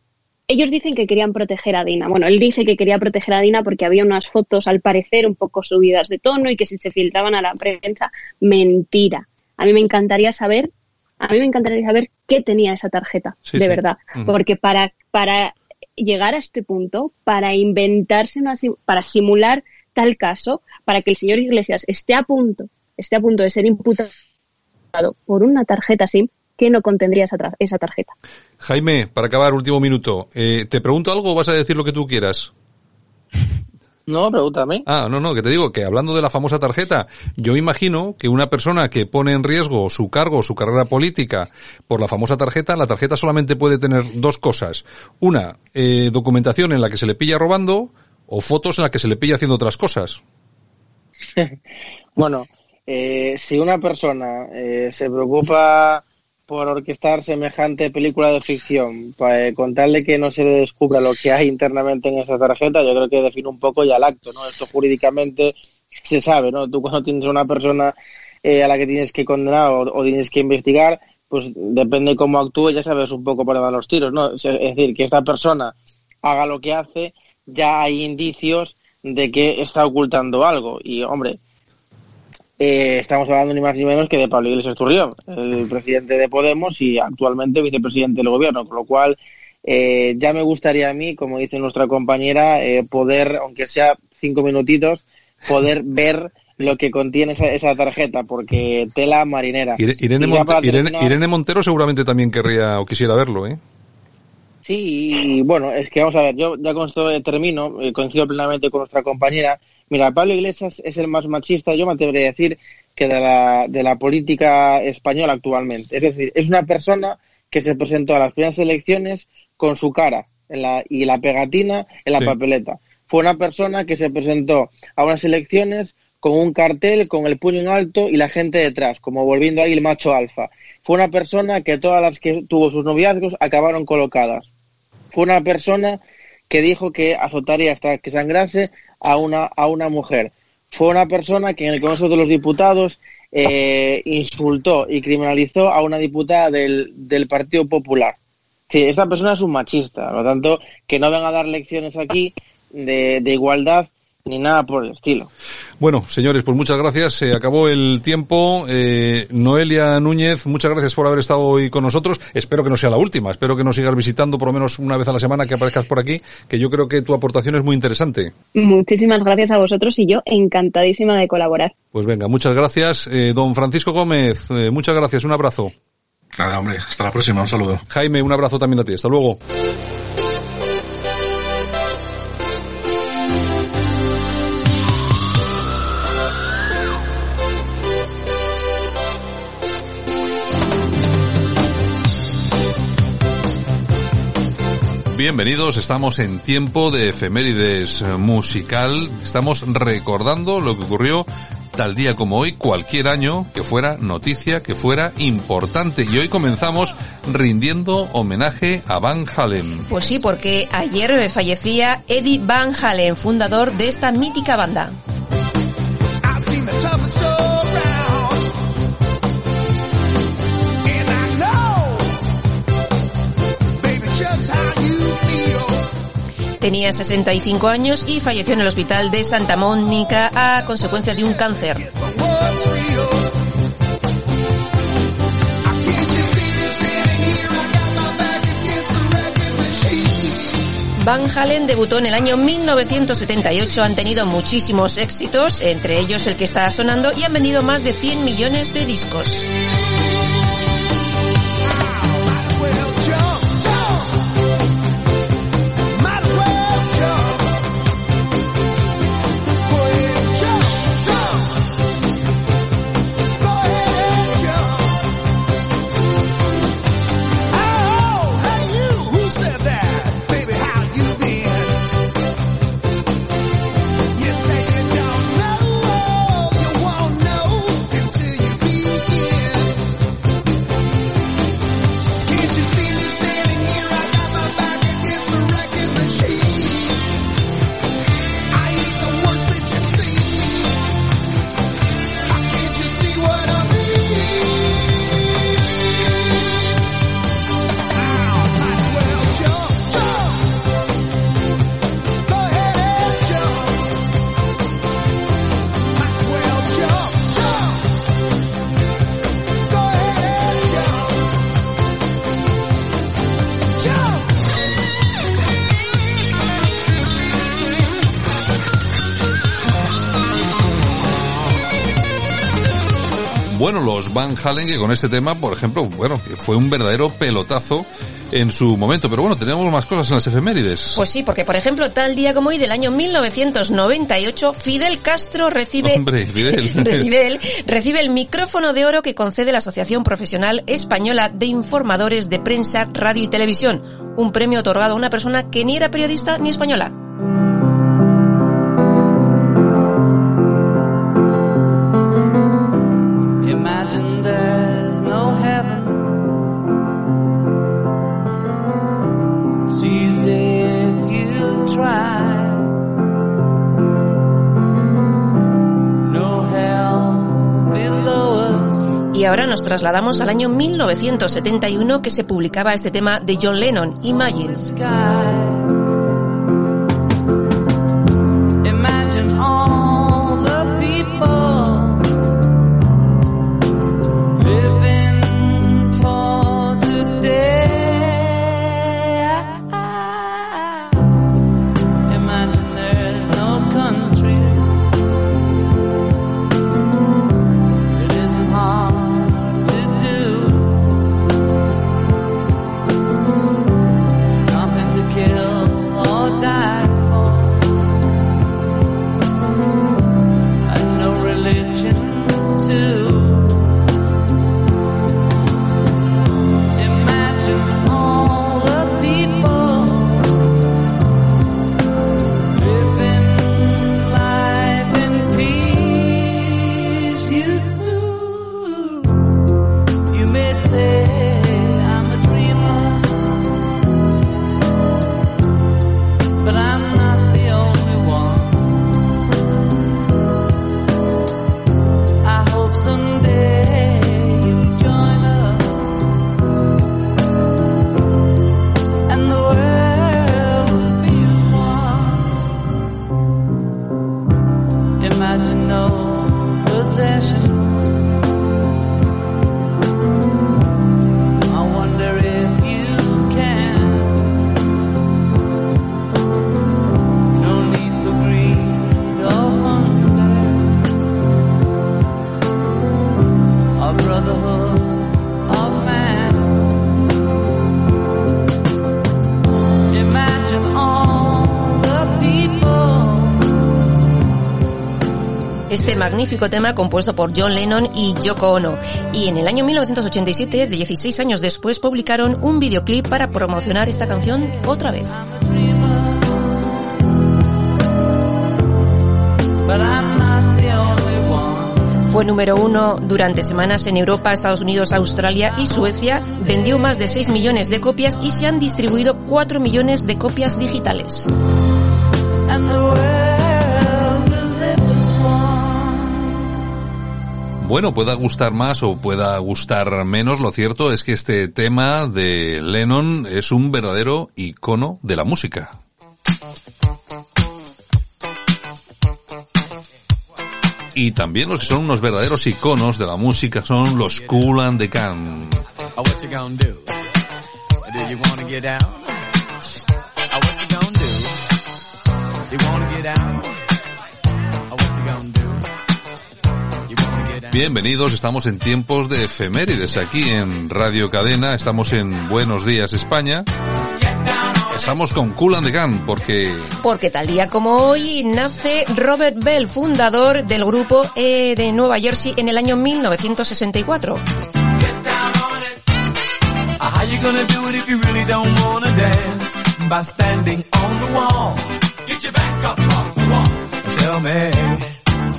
ellos dicen que querían proteger a Dina. Bueno, él dice que quería proteger a Dina porque había unas fotos, al parecer, un poco subidas de tono y que si se filtraban a la prensa, mentira. A mí me encantaría saber, a mí me encantaría saber qué tenía esa tarjeta, de verdad. Porque para, para llegar a este punto, para inventarse, una, para simular tal caso para que el señor Iglesias esté a punto, esté a punto de ser imputado por una tarjeta SIM que no contendría esa, esa tarjeta. Jaime, para acabar, último minuto. Eh, ¿Te pregunto algo o vas a decir lo que tú quieras? No, pregúntame. Ah, no, no, que te digo que hablando de la famosa tarjeta, yo imagino que una persona que pone en riesgo su cargo, su carrera política por la famosa tarjeta, la tarjeta solamente puede tener dos cosas. Una, eh, documentación en la que se le pilla robando o fotos en las que se le pilla haciendo otras cosas. bueno, eh, si una persona eh, se preocupa por orquestar semejante película de ficción, para contarle que no se le descubra lo que hay internamente en esa tarjeta, yo creo que define un poco ya el acto, ¿no? Esto jurídicamente se sabe, ¿no? Tú cuando tienes una persona eh, a la que tienes que condenar o, tienes que investigar, pues depende cómo actúe, ya sabes un poco dónde van los tiros, ¿no? Es decir, que esta persona haga lo que hace, ya hay indicios de que está ocultando algo. Y, hombre, eh, estamos hablando ni más ni menos que de Pablo Iglesias Turrión, el presidente de Podemos y actualmente vicepresidente del gobierno, con lo cual eh, ya me gustaría a mí, como dice nuestra compañera, eh, poder, aunque sea cinco minutitos, poder ver lo que contiene esa, tarjeta, porque tela marinera. Irene, Montero seguramente también querría o quisiera verlo, ¿eh? Sí, bueno, es que vamos a ver, yo ya con esto termino, coincido plenamente con nuestra compañera, Mira, Pablo Iglesias es el más machista, yo me atrevería a decir, que de la, de la política española actualmente. Es decir, es una persona que se presentó a las primeras elecciones con su cara en la, y la pegatina en la papeleta. Fue una persona que se presentó a unas elecciones con un cartel, con el puño en alto y la gente detrás, como volviendo ahí el macho alfa. Fue una persona que todas las que tuvo sus noviazgos acabaron colocadas. Fue una persona que dijo que azotaría hasta que sangrase a una, a una mujer. Fue una persona que en el Congreso de los Diputados eh, insultó y criminalizó a una diputada del, del Partido Popular. Sí, esta persona es un machista, por lo tanto, que no venga a dar lecciones aquí de igualdad ni nada por el estilo. Bueno, señores, pues muchas gracias. Se acabó el tiempo. Eh, Noelia Núñez, muchas gracias por haber estado hoy con nosotros. Espero que no sea la última. Espero que nos sigas visitando por lo menos una vez a la semana que aparezcas por aquí, que yo creo que tu aportación es muy interesante. Muchísimas gracias a vosotros y yo encantadísima de colaborar. Pues venga, muchas gracias. Eh, don Francisco Gómez, eh, muchas gracias. Un abrazo. Nada, hombre. Hasta la próxima. Un saludo. Jaime, un abrazo también a ti. Hasta luego. Bienvenidos, estamos en tiempo de efemérides musical. Estamos recordando lo que ocurrió tal día como hoy, cualquier año que fuera noticia, que fuera importante. Y hoy comenzamos rindiendo homenaje a Van Halen. Pues sí, porque ayer fallecía Eddie Van Halen, fundador de esta mítica banda. Tenía 65 años y falleció en el hospital de Santa Mónica a consecuencia de un cáncer. Van Halen debutó en el año 1978, han tenido muchísimos éxitos, entre ellos el que está sonando, y han vendido más de 100 millones de discos. Bueno, los Van Halen que con este tema, por ejemplo, bueno, que fue un verdadero pelotazo en su momento. Pero bueno, tenemos más cosas en las efemérides. Pues sí, porque por ejemplo, tal día como hoy del año 1998, Fidel Castro recibe, Hombre, Fidel. Fidel, recibe el micrófono de oro que concede la Asociación Profesional Española de Informadores de Prensa, Radio y Televisión, un premio otorgado a una persona que ni era periodista ni española. Nos trasladamos al año 1971 que se publicaba este tema de John Lennon, Imagine. Magnífico tema compuesto por John Lennon y Yoko Ono. Y en el año 1987, 16 años después, publicaron un videoclip para promocionar esta canción otra vez. Fue número uno durante semanas en Europa, Estados Unidos, Australia y Suecia. Vendió más de 6 millones de copias y se han distribuido 4 millones de copias digitales. Bueno, pueda gustar más o pueda gustar menos, lo cierto es que este tema de Lennon es un verdadero icono de la música. Y también los que son unos verdaderos iconos de la música son los Cool and the Can. Bienvenidos, estamos en tiempos de efemérides aquí en Radio Cadena, estamos en Buenos Días España. Estamos con Cool and the Gun porque... Porque tal día como hoy nace Robert Bell, fundador del grupo e de Nueva Jersey en el año 1964.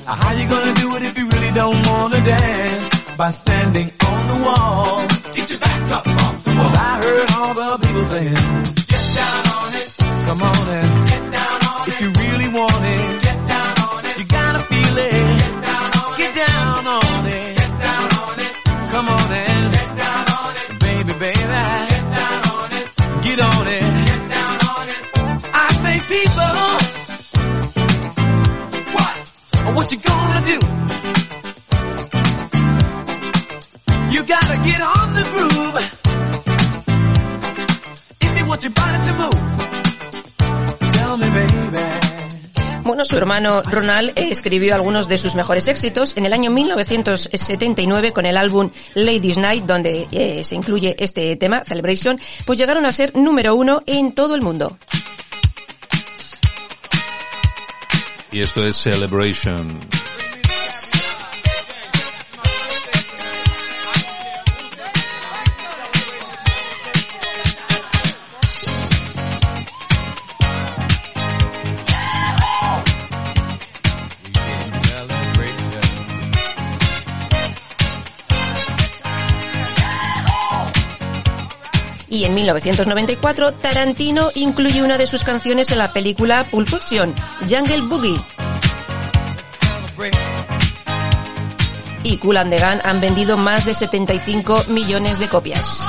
How you gonna do it if you really don't wanna dance? By standing on the wall. Get your back up off the wall. I heard all the people saying, get down on it. Come on and get down on it. If you really want it, get down on it. You gotta feel it. Get down on it. Get down on it. Get down on it. Come on and get down on it. Baby, baby. Get down on it. Get on it. Get down on it. I say people. What you gonna do? You gotta get on the groove. To tell me, baby. Bueno, su hermano Ronald escribió algunos de sus mejores éxitos en el año 1979 con el álbum Ladies Night, donde eh, se incluye este tema, Celebration, pues llegaron a ser número uno en todo el mundo. Y esto es Celebration. Y en 1994, Tarantino incluye una de sus canciones en la película Pulp Fiction, Jungle Boogie. y Cool and the Gang han vendido más de 75 millones de copias.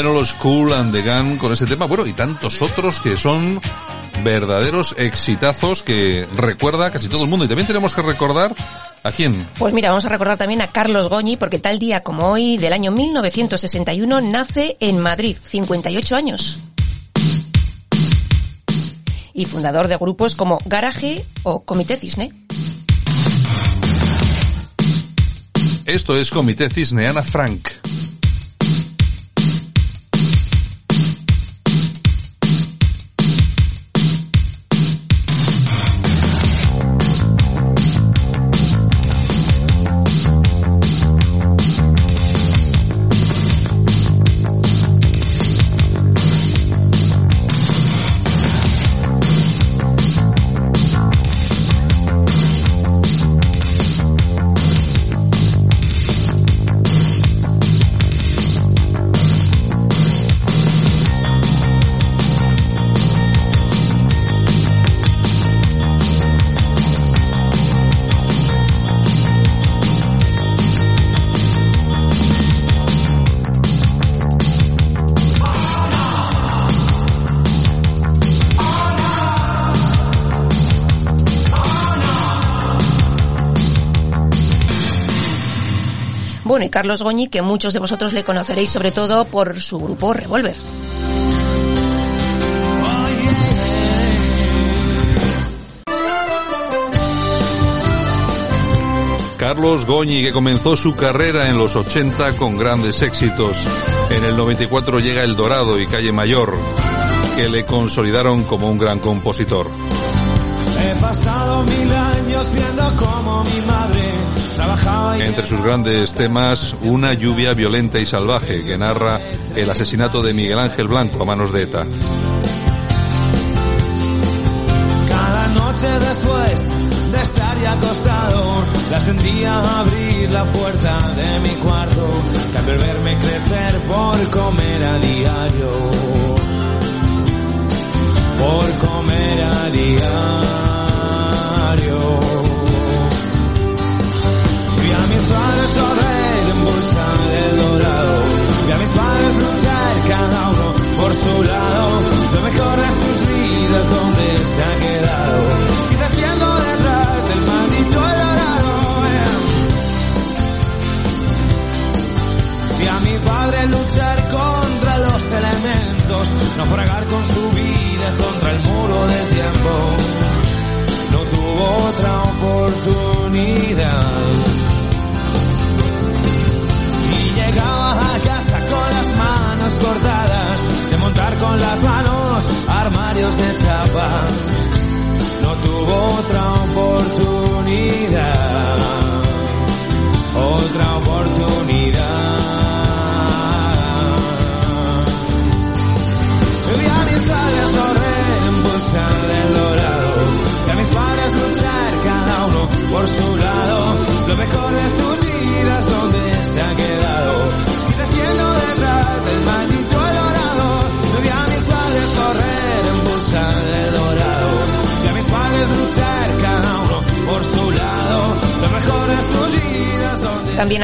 Bueno, los Cool and the Gang con este tema, bueno, y tantos otros que son verdaderos exitazos que recuerda casi todo el mundo. Y también tenemos que recordar a quién. Pues mira, vamos a recordar también a Carlos Goñi, porque tal día como hoy, del año 1961, nace en Madrid, 58 años. Y fundador de grupos como Garaje o Comité Cisne. Esto es Comité Cisne, Ana Frank. Carlos Goñi, que muchos de vosotros le conoceréis sobre todo por su grupo Revolver. Carlos Goñi, que comenzó su carrera en los 80 con grandes éxitos. En el 94 llega El Dorado y Calle Mayor, que le consolidaron como un gran compositor. He pasado mil años viendo cómo mi madre Entre sus grandes temas, Una lluvia violenta y salvaje, que narra el asesinato de Miguel Ángel Blanco a manos de ETA. cada noche después de estar ya acostado la sentía abrir la puerta de mi cuarto que al verme crecer por comer a diario por comer a diario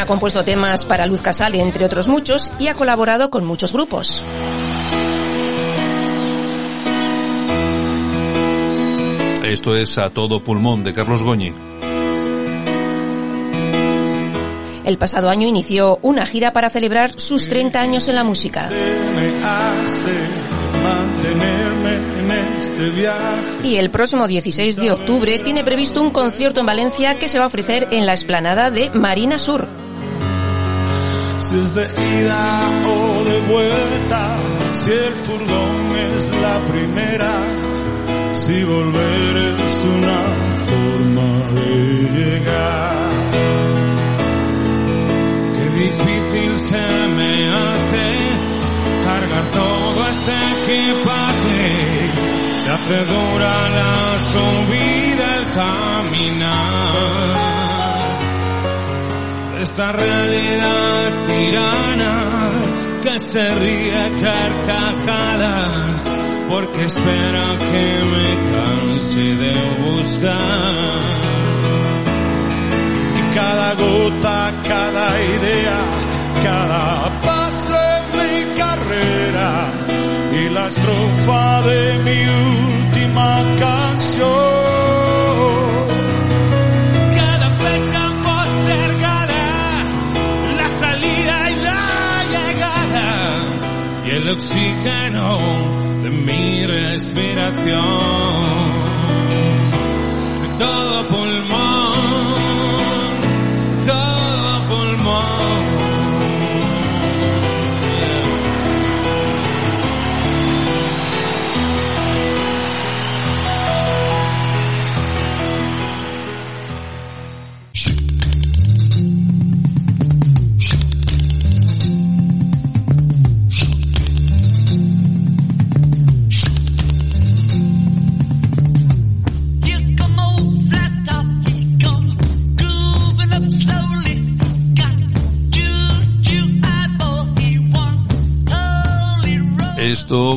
ha compuesto temas para Luz Casal, entre otros muchos, y ha colaborado con muchos grupos. Esto es A Todo Pulmón de Carlos Goñi. El pasado año inició una gira para celebrar sus 30 años en la música. este. Y el próximo 16 de octubre tiene previsto un concierto en Valencia que se va a ofrecer en la explanada de Marina Sur. Es de ida o de vuelta, si el furgón es la primera, si volver es una forma de llegar. Qué difícil se me hace cargar todo este equipaje. Se hace dura la subida, el caminar esta realidad tirana que se ríe carcajadas porque espera que me canse de buscar. Y cada gota, cada idea, cada paso en mi carrera y la estrofa de mi última canción. El oxígeno de mi respiración. Todo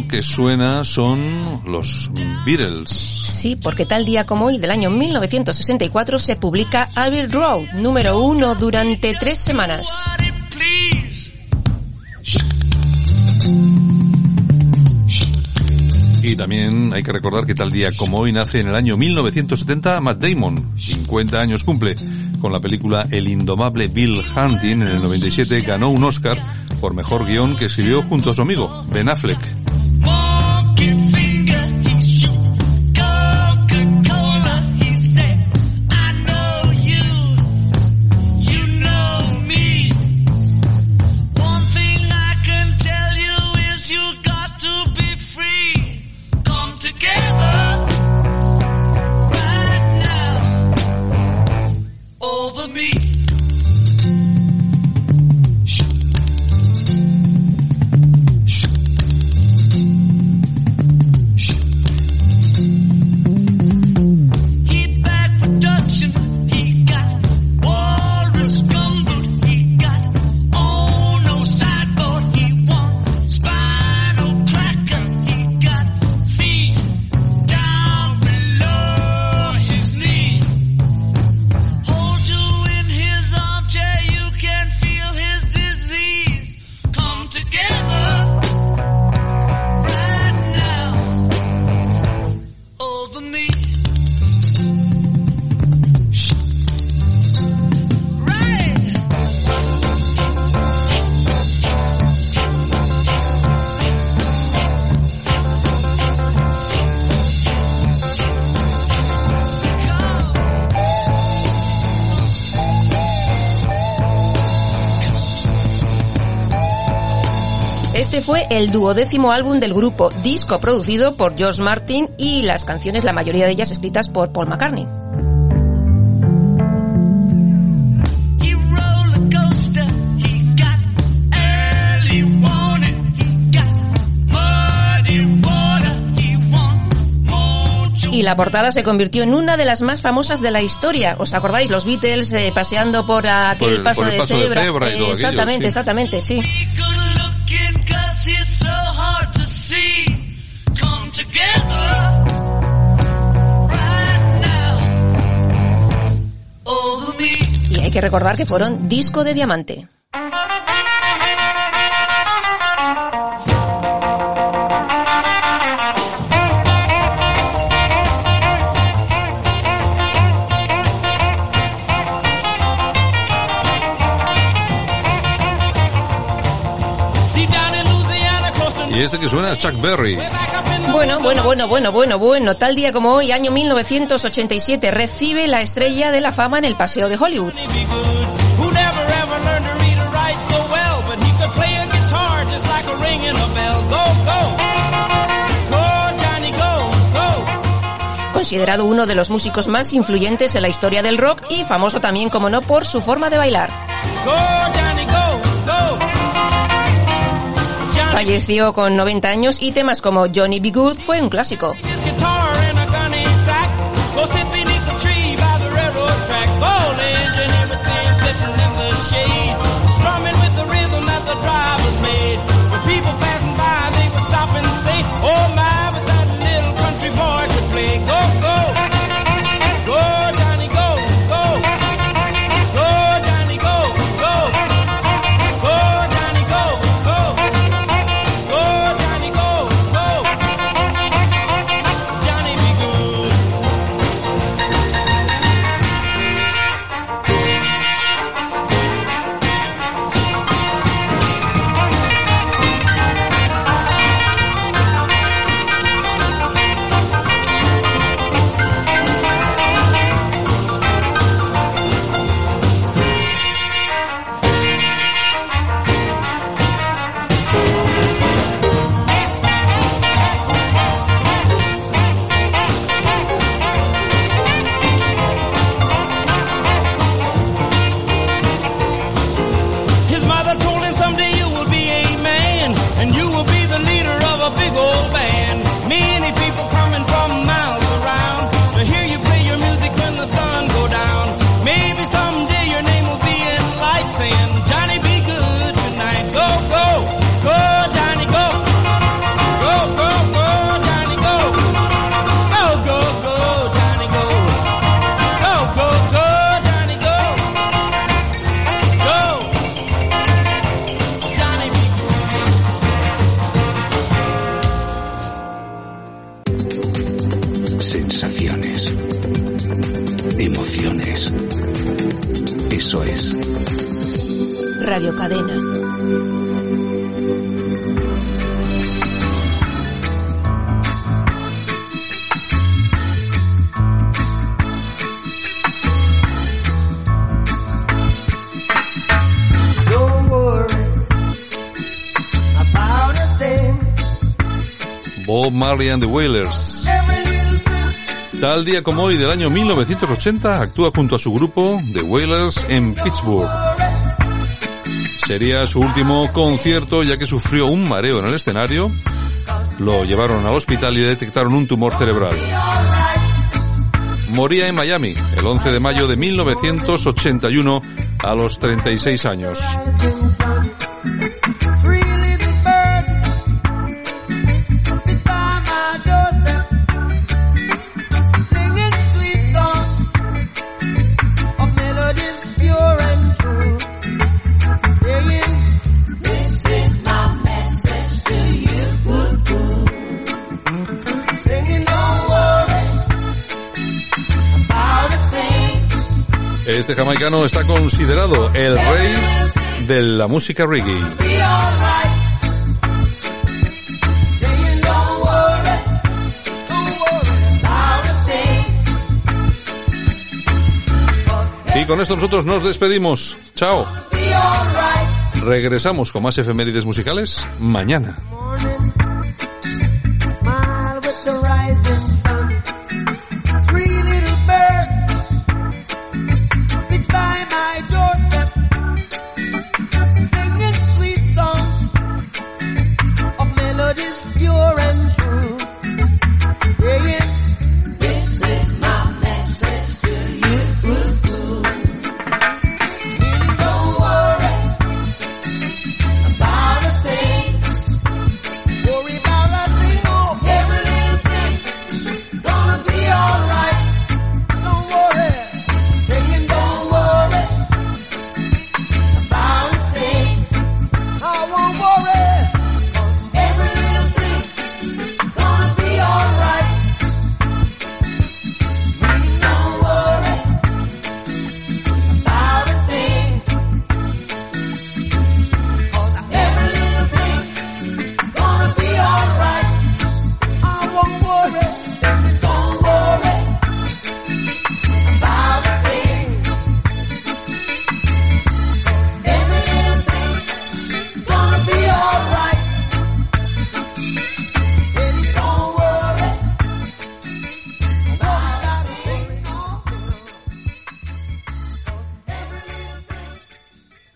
que suena son los Beatles. Sí, porque tal día como hoy, del año 1964, se publica Abbey Road, número uno durante tres semanas. Y también hay que recordar que tal día como hoy nace en el año 1970 Matt Damon, 50 años cumple. Con la película El indomable Bill Hunting en el 97 ganó un Oscar por mejor guion que escribió junto a su amigo Ben Affleck. el duodécimo álbum del grupo, disco producido por George Martin y las canciones, la mayoría de ellas escritas por Paul McCartney. y la portada se convirtió en una de las más famosas de la historia. ¿Os acordáis? Los Beatles eh, paseando por aquel paso, de, cebra. Exactamente, exactamente, sí. hay que recordar que fueron disco de diamante. Y este que suena es Chuck Berry. Bueno, bueno, bueno, bueno, bueno, bueno. Tal día como hoy, año 1987, recibe la estrella de la fama en el Paseo de Hollywood. considerado uno de los músicos más influyentes en la historia del rock y famoso también, como no, por su forma de bailar. falleció con 90 años y temas como Johnny B. Good fue un clásico. Thing. Bob Marley and the Wailers. Tal día como hoy del año 1980 actúa junto a su grupo The Wailers en Pittsburgh. Sería su último concierto ya que sufrió un mareo en el escenario. Lo llevaron al hospital y detectaron un tumor cerebral. Moría en Miami el 11 de mayo de 1981 a los 36 años. Este jamaicano está considerado el rey de la música reggae. Y con esto nosotros nos despedimos. Chao. Regresamos con más efemérides musicales mañana.